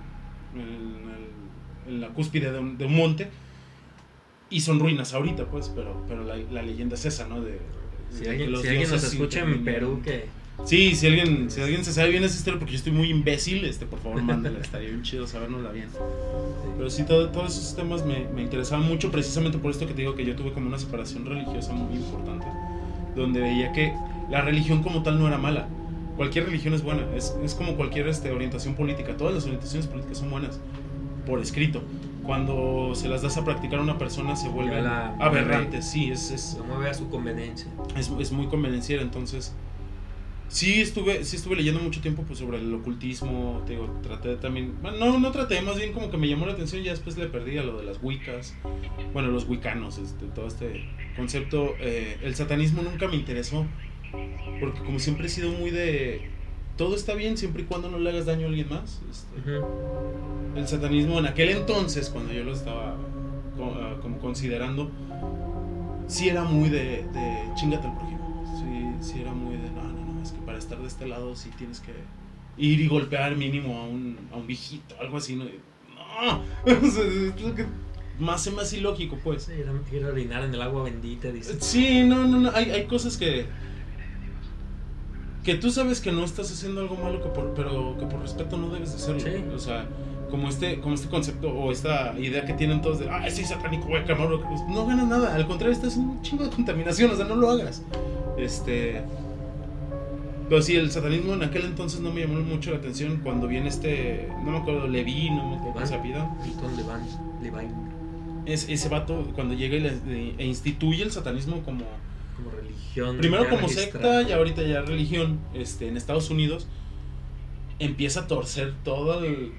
en, la cúspide de un, de un, monte. Y son ruinas ahorita, pues, pero, pero la, la leyenda es esa, ¿no? De, si alguien, si alguien nos escucha en Perú, que... Sí, si alguien, si alguien se sabe bien esa historia, porque yo estoy muy imbécil, este, por favor, mándela, estaría bien chido sabernosla bien. Pero sí, todo, todos esos temas me, me interesaban mucho, precisamente por esto que te digo que yo tuve como una separación religiosa muy importante donde veía que la religión como tal no era mala. Cualquier religión es buena, es, es como cualquier este, orientación política. Todas las orientaciones políticas son buenas, por escrito. Cuando se las das a practicar a una persona se vuelve aberrante, sí, es... es se mueve a su conveniencia. Es, es muy convenenciera, entonces... Sí estuve, sí estuve leyendo mucho tiempo pues, sobre el ocultismo, te digo, traté también, no, no traté, más bien como que me llamó la atención y ya después le perdí a lo de las wiccas, bueno, los wicanos, este, todo este concepto, eh, el satanismo nunca me interesó, porque como siempre he sido muy de, todo está bien siempre y cuando no le hagas daño a alguien más. Este, el satanismo en aquel entonces, cuando yo lo estaba ah, como considerando, sí era muy de, de chingate al prójimo, sí, sí era muy de, no, es que para estar de este lado sí tienes que ir y golpear mínimo a un, a un viejito, algo así, ¿no? No, es lo que más se más ilógico, pues. Sí, ir a orinar en el agua bendita, dice. Sí, no, no, no, hay, hay cosas que que tú sabes que no estás haciendo algo malo, que por, pero que por respeto no debes de hacerlo. Sí. O sea, como este, como este concepto o esta idea que tienen todos de, ah, sí, satánico, güey, No ganas nada, al contrario, estás en un chingo de contaminación, o sea, no lo hagas. Este. Pero sí, el satanismo en aquel entonces no me llamó mucho la atención. Cuando viene este, no me acuerdo, Levi, no me acuerdo cómo se apida. Levine. Es, ese vato, cuando llega y e instituye el satanismo como religión. Primero como secta y ahorita ya religión este, en Estados Unidos. Empieza a torcer todo el.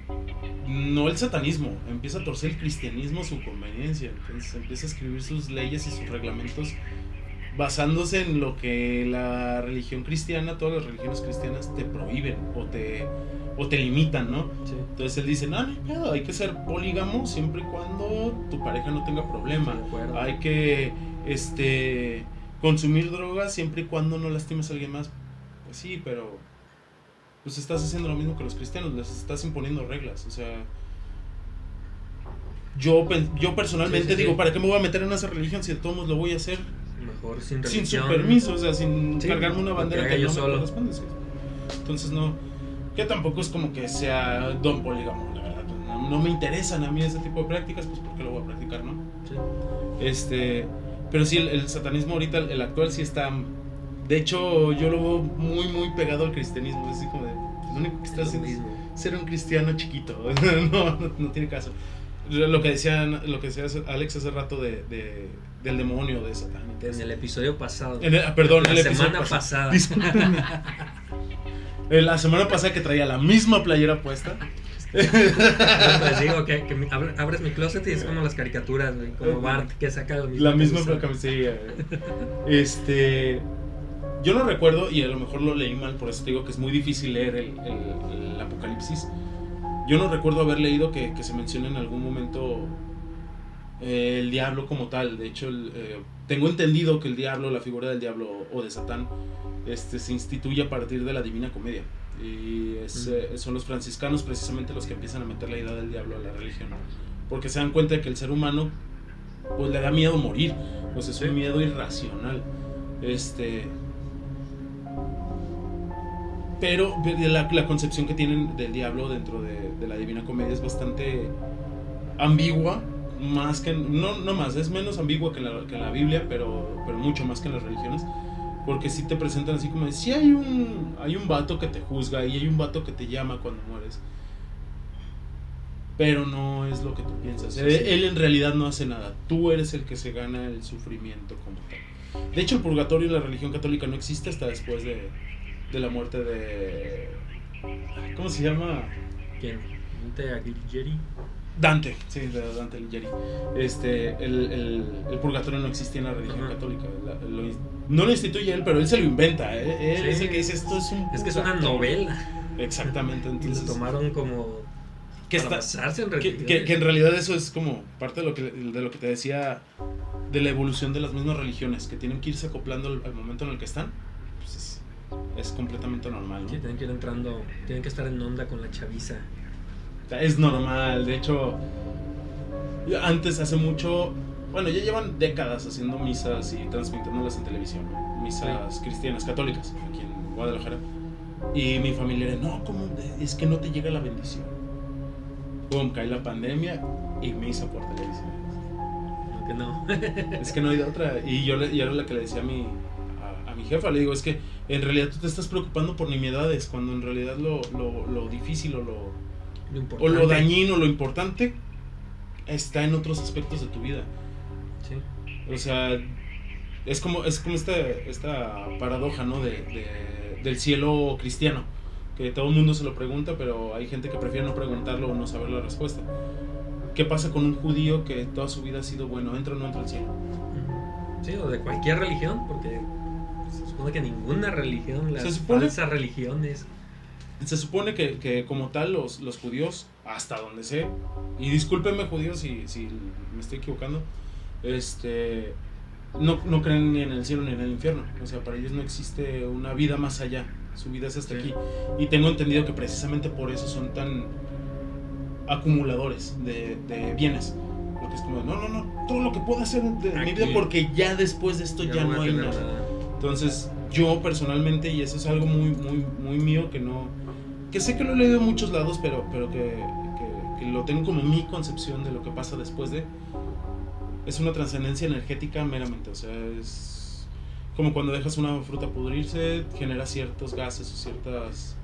No el satanismo, empieza a torcer el cristianismo a su conveniencia. Entonces empieza a escribir sus leyes y sus reglamentos basándose en lo que la religión cristiana, todas las religiones cristianas te prohíben o te, o te limitan, ¿no? Entonces él dice, no, no, hay que ser polígamo siempre y cuando tu pareja no tenga problema. hay que este, consumir drogas siempre y cuando no lastimes a alguien más. Pues sí, pero pues estás haciendo lo mismo que los cristianos, les estás imponiendo reglas, o sea... Yo, yo personalmente digo, ¿para qué me voy a meter en esa religión si de todos lo voy a hacer? sin Sin su permiso, o sea, sin cargarme una bandera que, yo no solo. corresponde. Entonces no, que tampoco es como que sea don polígamo, la verdad. No, me interesan a mí ese tipo de prácticas, pues porque lo voy a practicar, ¿no? Sí. Este, pero sí, el, satanismo ahorita, el actual sí está... De hecho, yo lo veo muy, muy pegado al cristianismo. Es así como de... Lo único que está haciendo es ser un cristiano chiquito. no, no, no tiene caso. Lo que decía lo que decía Alex hace rato de, de del demonio de Satán en el episodio pasado. En el, ah, perdón la semana pasada. La semana pasada que traía la misma playera puesta les digo que, que, abres mi closet y es como las caricaturas como Bart que saca la misma, la misma camiseta este yo no recuerdo y a lo mejor lo leí mal por eso te digo que es muy difícil leer el, el, el apocalipsis yo no recuerdo haber leído que, se menciona en algún momento eh, el diablo como tal. De hecho, eh, tengo entendido que el diablo, la figura del diablo o de Satán, este, se instituye a partir de la Divina Comedia. Y eh, son los franciscanos precisamente los que empiezan a meter la idea del diablo a la religión. Porque se dan cuenta de que el ser humano pues le da miedo morir. Pues es un miedo irracional. Este. Pero la, la, concepción que tienen del diablo dentro de, de la Divina Comedia es bastante ambigua más que, no, no más, es menos ambigua que la, que la Biblia, pero, pero mucho más que en las religiones. Porque si te presentan así como si hay un, hay un vato que te juzga y hay un vato que te llama cuando mueres. Pero no es lo que tú piensas. él, en realidad no hace nada. Tú eres el que se gana el sufrimiento como tal. De hecho, el purgatorio en la religión católica no existe hasta después de, de la muerte de... ¿Cómo se llama? ¿Quién? Alighieri? Dante, sí, de Dante Alighieri. Este, el, el, purgatorio no existía en la religión católica. no lo instituye él, pero él se lo inventa. ¿eh? Él, es el que dice esto es un. Es que es una novela. Exactamente. Entonces, lo tomaron como. Que, está, en que, que, en realidad eso es como parte de lo, que, de lo que te decía de la evolución de las mismas religiones, que tienen que irse acoplando al, momento en el que están. Pues es, completamente normal. ¿no? Sí, tienen que ir entrando, tienen que estar en onda con la chaviza es normal. De hecho, antes, hace mucho, bueno, ya llevan décadas haciendo misas y transmitiéndolas en televisión. Misas cristianas, católicas, aquí en Guadalajara. Y mi familia era, no, ¿cómo? Es que no te llega la bendición. Pum, cae la pandemia y misa por televisión. que no. es que no hay de otra. Y yo, y era la que le decía a mi, a, mi jefa, le digo, es que en realidad tú te estás preocupando por nimiedades, cuando en realidad lo, lo, lo difícil o lo o lo dañino, lo importante, está en otros aspectos de tu vida. Sí. O sea, es como, es como esta, esta paradoja, ¿no? De, del cielo cristiano. Que todo el mundo se lo pregunta, pero hay gente que prefiere no preguntarlo o no saber la respuesta. ¿Qué pasa con un judío que toda su vida ha sido bueno? ¿Entra o no entra al cielo? Sí, o de cualquier religión, porque se supone que ninguna religión, las falsas religiones se supone que, que como tal los, los, judíos, hasta donde sé, y discúlpenme judíos si, si me estoy equivocando, este, no, no, creen ni en el cielo ni en el infierno. O sea, para ellos no existe una vida más allá. Su vida es hasta aquí. Y tengo entendido que precisamente por eso son tan acumuladores de, de bienes. Porque es como, no, no, no, todo lo que puedo hacer de mi vida porque ya después de esto ya, no, hay nada. Entonces, yo personalmente, y eso es algo muy, muy, muy mío que no que sé que lo he leído en muchos lados, pero, pero que, que, lo tengo como mi concepción de lo que pasa después de... Es una trascendencia energética meramente, o sea, es como cuando dejas una fruta pudrirse, genera ciertos gases o ciertas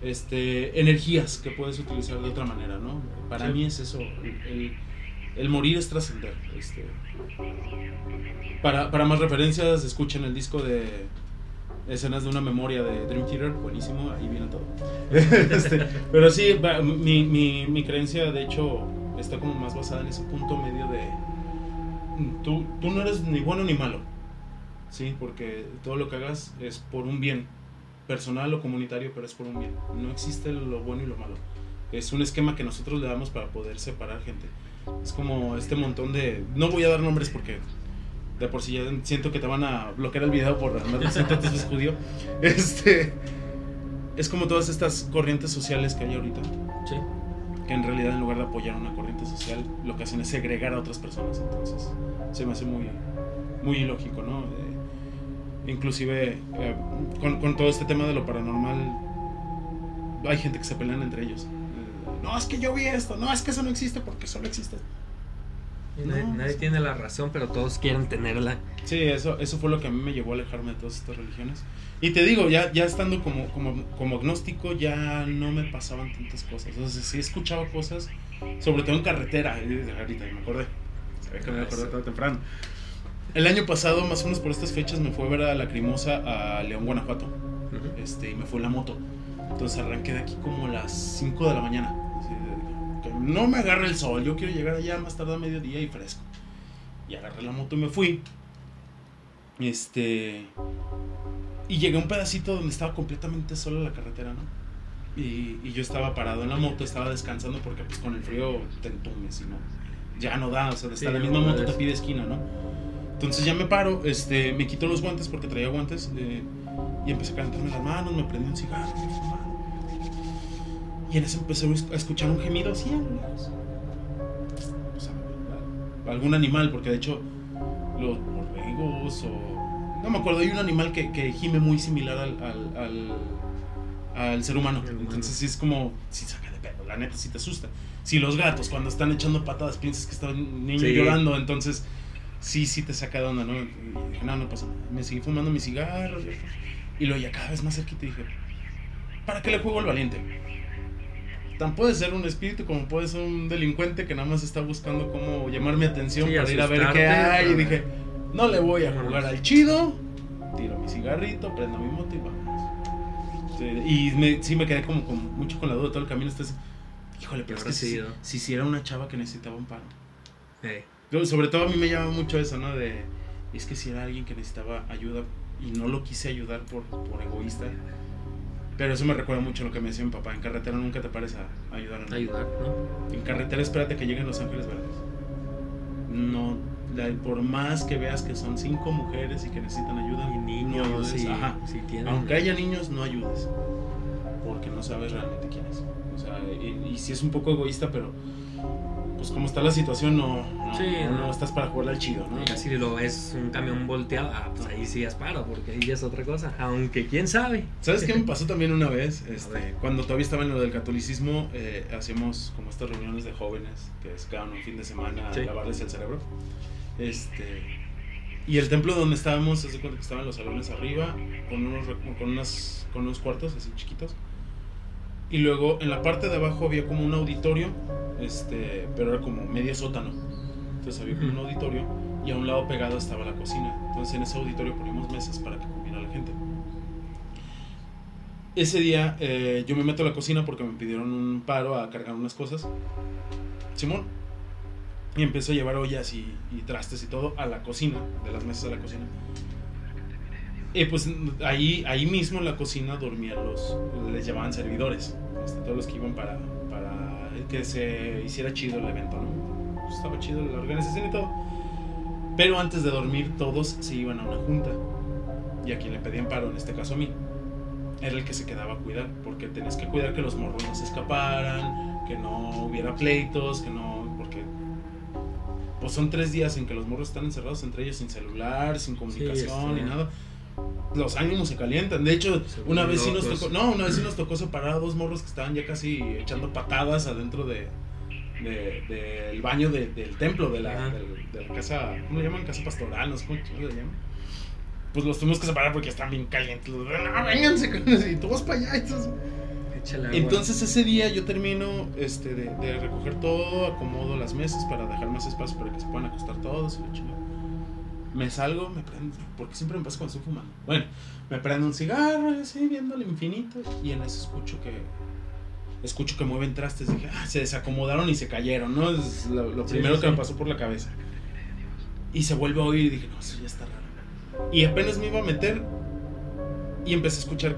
este, energías que puedes utilizar de otra manera, ¿no? Para mí es eso, el, el morir es trascender. Este, para, para más referencias, escuchen el disco de escenas de una memoria de Dream Theater, buenísimo, ahí viene todo. Este, pero sí, mi, mi, mi, creencia de hecho está como más basada en ese punto medio de tú, tú no eres ni bueno ni malo, ¿sí? Porque todo lo que hagas es por un bien personal o comunitario, pero es por un bien. No existe lo bueno y lo malo. Es un esquema que nosotros le damos para poder separar gente. Es como este montón de... No voy a dar nombres porque de por si ya siento que te van a bloquear el video por andar diciendo que es judío. Este, es como todas estas corrientes sociales que hay ahorita. Sí. Que en realidad en lugar de apoyar una corriente social, lo que hacen es segregar a otras personas. Entonces, se me hace muy, muy ilógico, ¿no? inclusive eh, con, con, todo este tema de lo paranormal, hay gente que se pelean entre ellos. Eh, no, es que yo vi esto, no, es que eso no existe porque solo existe nadie, tiene la razón, pero todos quieren tenerla. Sí, eso, eso fue lo que a mí me llevó a alejarme de todas estas religiones. Y te digo, ya, ya estando como, como, como agnóstico, ya no me pasaban tantas cosas. O sea, sí escuchaba cosas, sobre todo en carretera. ahorita me acordé. Sabía que me acordé todo temprano. El año pasado, más o menos por estas fechas, me fue a ver a la Crimosa a León, Guanajuato. este, y me fue la moto. Entonces arranqué de aquí como a las 5 de la mañana no me agarre el sol, yo quiero llegar allá más tarde a mediodía y fresco. Y agarré la moto y me fui. Este. Y llegué a un pedacito donde estaba completamente sola la carretera, ¿no? Y, yo estaba parado en la moto, estaba descansando porque pues con el frío te entumes y no. ya no da, o sea, hasta la misma moto te pide esquina, ¿no? Entonces ya me paro, este, me quito los guantes porque traía guantes eh, y empecé a calentarme las manos, me prendí un cigarro, Y en eso empecé a escuchar un gemido así, algún animal, porque de hecho los borregos o... No me acuerdo, hay un animal que, que gime muy similar al, al, al, ser humano. Entonces sí es como, si saca de pedo, la neta sí te asusta. Si los gatos cuando están echando patadas piensas que está un niño llorando, entonces sí, sí te saca de onda, ¿no? Y dije, no, no pasa nada. Me seguí fumando mi cigarro. Y luego ya cada vez más cerquita dije, ¿para qué le juego al valiente? Tan puede ser un espíritu como puede ser un delincuente que nada más está buscando cómo llamar mi atención para ir a ver qué hay. Y dije, no le voy a jugar al chido. Tiro mi cigarrito, prendo mi moto y vamos. y me, sí me quedé como con, mucho con la duda todo el camino. Entonces, híjole, pero es que si, si, si, era una chava que necesitaba un paro. Sobre todo a mí me llama mucho eso, ¿no? De, es que si era alguien que necesitaba ayuda y no lo quise ayudar por, por egoísta. Pero eso me recuerda mucho a lo que me decía mi papá. En carretera nunca te pares a, ayudar a nadie. Ayudar, ¿no? En carretera espérate que lleguen los ángeles verdes. No, por más que veas que son cinco mujeres y que necesitan ayuda, y niños, Ajá. aunque haya niños, no ayudes. Porque no sabes realmente quién es. O sea, y, y si es un poco egoísta, pero pues como está la situación, no, no, estás para jugar al chido, ¿no? Casi lo es un camión volteado, ah, pues ahí sí es paro, porque ahí ya es otra cosa. Aunque quién sabe. ¿Sabes qué me pasó también una vez? Este, cuando todavía estaba en lo del catolicismo, eh, hacíamos como estas reuniones de jóvenes que se quedaban un fin de semana a lavarles el cerebro. Este, y el templo donde estábamos, se cuenta que estaban los salones arriba, con unos, con, unas, con unos cuartos así chiquitos. Y luego en la parte de abajo había como un auditorio, este, pero era como medio sótano. Entonces había como un auditorio y a un lado pegado estaba la cocina. Entonces en ese auditorio poníamos mesas para que comiera la gente. Ese día eh, yo me meto a la cocina porque me pidieron un paro a cargar unas cosas. Simón. Y empiezo a llevar ollas y, y trastes y todo a la cocina, de las mesas a la cocina. Y pues ahí, ahí mismo en la cocina dormían los, les llamaban servidores, este, todos los que iban para que se hiciera chido el evento, ¿no? Pues, estaba chido la organización y todo. Pero antes de dormir todos se iban a una junta. Y a quien le pedían paro, en este caso a mí, era el que se quedaba a cuidar, porque tenías que cuidar que los morros no se escaparan, que no hubiera pleitos, que no... porque pues son tres días en que los morros están encerrados entre ellos sin celular, sin comunicación ni nada los ánimos se calientan. De hecho, una vez sí nos tocó, no, una vez sí nos tocó separar a dos morros que estaban ya casi echando patadas adentro de del baño del templo, de la, de, la casa, ¿cómo le llaman? Casa pastoral, no sé cómo le llaman. Pues los tuvimos que separar porque están bien calientes. No, vénganse, y tú vas para allá. Entonces, entonces ese día yo termino este, de, recoger todo, acomodo las mesas para dejar más espacio para que se puedan acostar todos y me salgo, me prendo, porque siempre me pasa cuando estoy fumando. Bueno, me prendo un cigarro, así, viendo el infinito, y en eso escucho que escucho que mueven trastes. Dije, ah, se desacomodaron y se cayeron, ¿no? Es lo, primero que me pasó por la cabeza. Y se vuelve a oír y dije, no, eso ya está raro. Y apenas me iba a meter y empecé a escuchar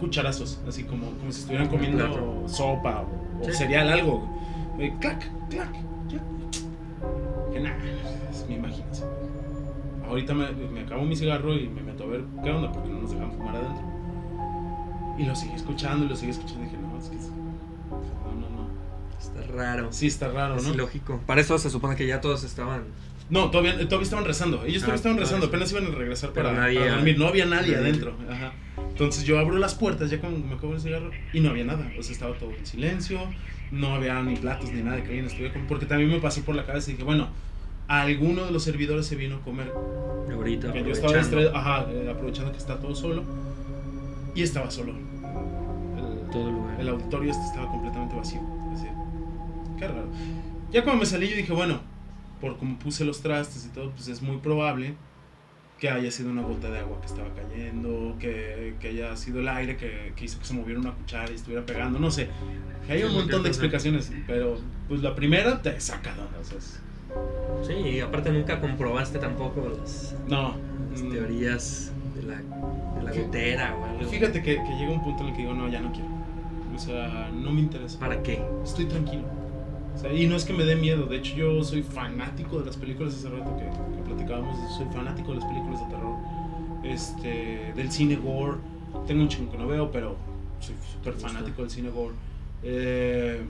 cucharazos, así como, como si estuvieran comiendo sopa o, cereal, algo. clac, clac, ya. Que nada, es mi imaginación ahorita me, me, acabo mi cigarro y me meto a ver qué onda, porque no nos dejan fumar adentro. Y lo seguí escuchando y lo seguí escuchando y dije, no, es que no, no, no. Está raro. Sí, está raro, ¿no? Es lógico. Para eso se supone que ya todos estaban. No, todavía, todavía estaban rezando. Ellos todavía ah, estaban rezando, apenas iban a regresar para, dormir. No había nadie adentro. Ajá. Entonces yo abro las puertas ya cuando me acabo el cigarro y no había nada. O sea, estaba todo en silencio, no había ni platos ni nada que alguien estuviera. Porque también me pasó por la cabeza y dije, bueno, alguno de los servidores se vino a comer. Ahorita. yo estaba ajá, eh, aprovechando que está todo solo. Y estaba solo. El, todo el lugar. El auditorio este estaba completamente vacío. qué raro. Ya cuando me salí yo dije, bueno, por como puse los trastes y todo, pues es muy probable que haya sido una gota de agua que estaba cayendo, que, que haya sido el aire que, que, hizo que se moviera una cuchara y estuviera pegando, no sé. Hay un montón de explicaciones, pero pues la primera te saca de Sí, y aparte nunca comprobaste tampoco las, no, teorías de la, de la gotera o algo. Fíjate que, llega un punto en el que digo, no, ya no quiero. O sea, no me interesa. ¿Para qué? Estoy tranquilo. y no es que me dé miedo, de hecho yo soy fanático de las películas, hace rato que, que platicábamos, soy fanático de las películas de terror, este, del cine gore, tengo un chingo que no veo, pero soy súper fanático del cine gore. Eh,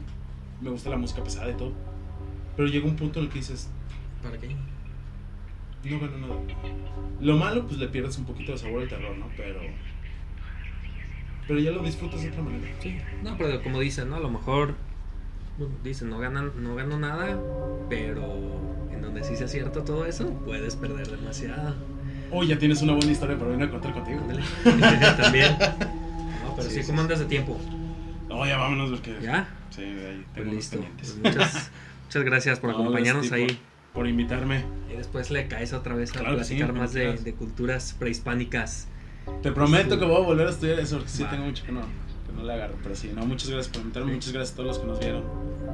me gusta la música pesada y todo. Pero llega un punto en el que dices, ¿para qué? No gano nada. Lo malo, pues le pierdes un poquito de sabor al terror, ¿no? Pero. Pero ya lo disfrutas de otra manera. Sí, no, pero como dicen, ¿no? A lo mejor. Dicen, no, ganan, no gano nada, pero en donde sí se cierto todo eso, puedes perder demasiado. Oh, ya tienes una buena historia para venir a contar contigo. También. No, pero sí, ¿cómo andas de tiempo? No, ya vámonos porque. ¿Ya? Sí, ahí tengo pues listo. Pues muchas, muchas gracias por acompañarnos ahí por invitarme. Y después le caes otra vez a platicar más de, de, culturas prehispánicas. Te prometo que voy a volver a estudiar eso, porque sí tengo mucho que no, que no le agarro. Pero sí, no, muchas gracias por invitarme, muchas gracias a todos los que nos vieron.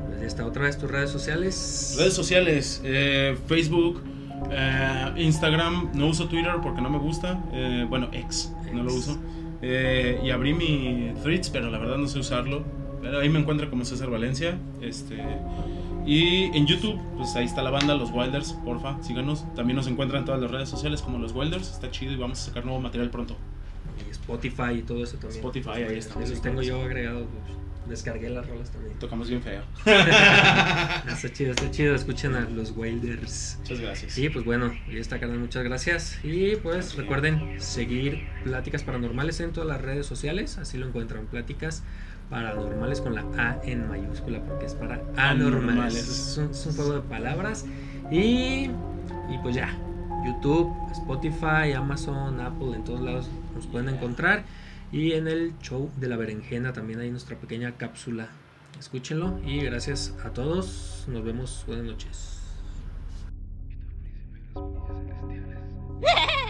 Pues ya está, otra vez tus redes sociales. Redes sociales, eh, Facebook, eh, Instagram, no uso Twitter porque no me gusta. Eh, bueno, ex, no lo uso. y abrí mi Threads, pero la verdad no sé usarlo. Pero ahí me encuentro como César Valencia. Este. Y en YouTube, pues ahí está la banda, los Wilders, porfa, síganos. También nos encuentran en todas las redes sociales como los Wilders, está chido y vamos a sacar nuevo material pronto. Y Spotify y todo eso también. Spotify, ahí estamos. Los tengo yo agregados, pues, descargué las rolas también. Tocamos bien feo. está chido, está chido, escuchen a los Wilders. Muchas gracias. Y pues bueno, ya está carnal, muchas gracias. Y pues recuerden seguir Pláticas Paranormales en todas las redes sociales, así lo encuentran, Pláticas paranormales con la A en mayúscula, porque es para anormales. Es un, juego de palabras. Y, y pues ya, YouTube, Spotify, Amazon, Apple, en todos lados nos pueden encontrar. Y en el show de la berenjena también hay nuestra pequeña cápsula. Escúchenlo y gracias a todos. Nos vemos. Buenas noches.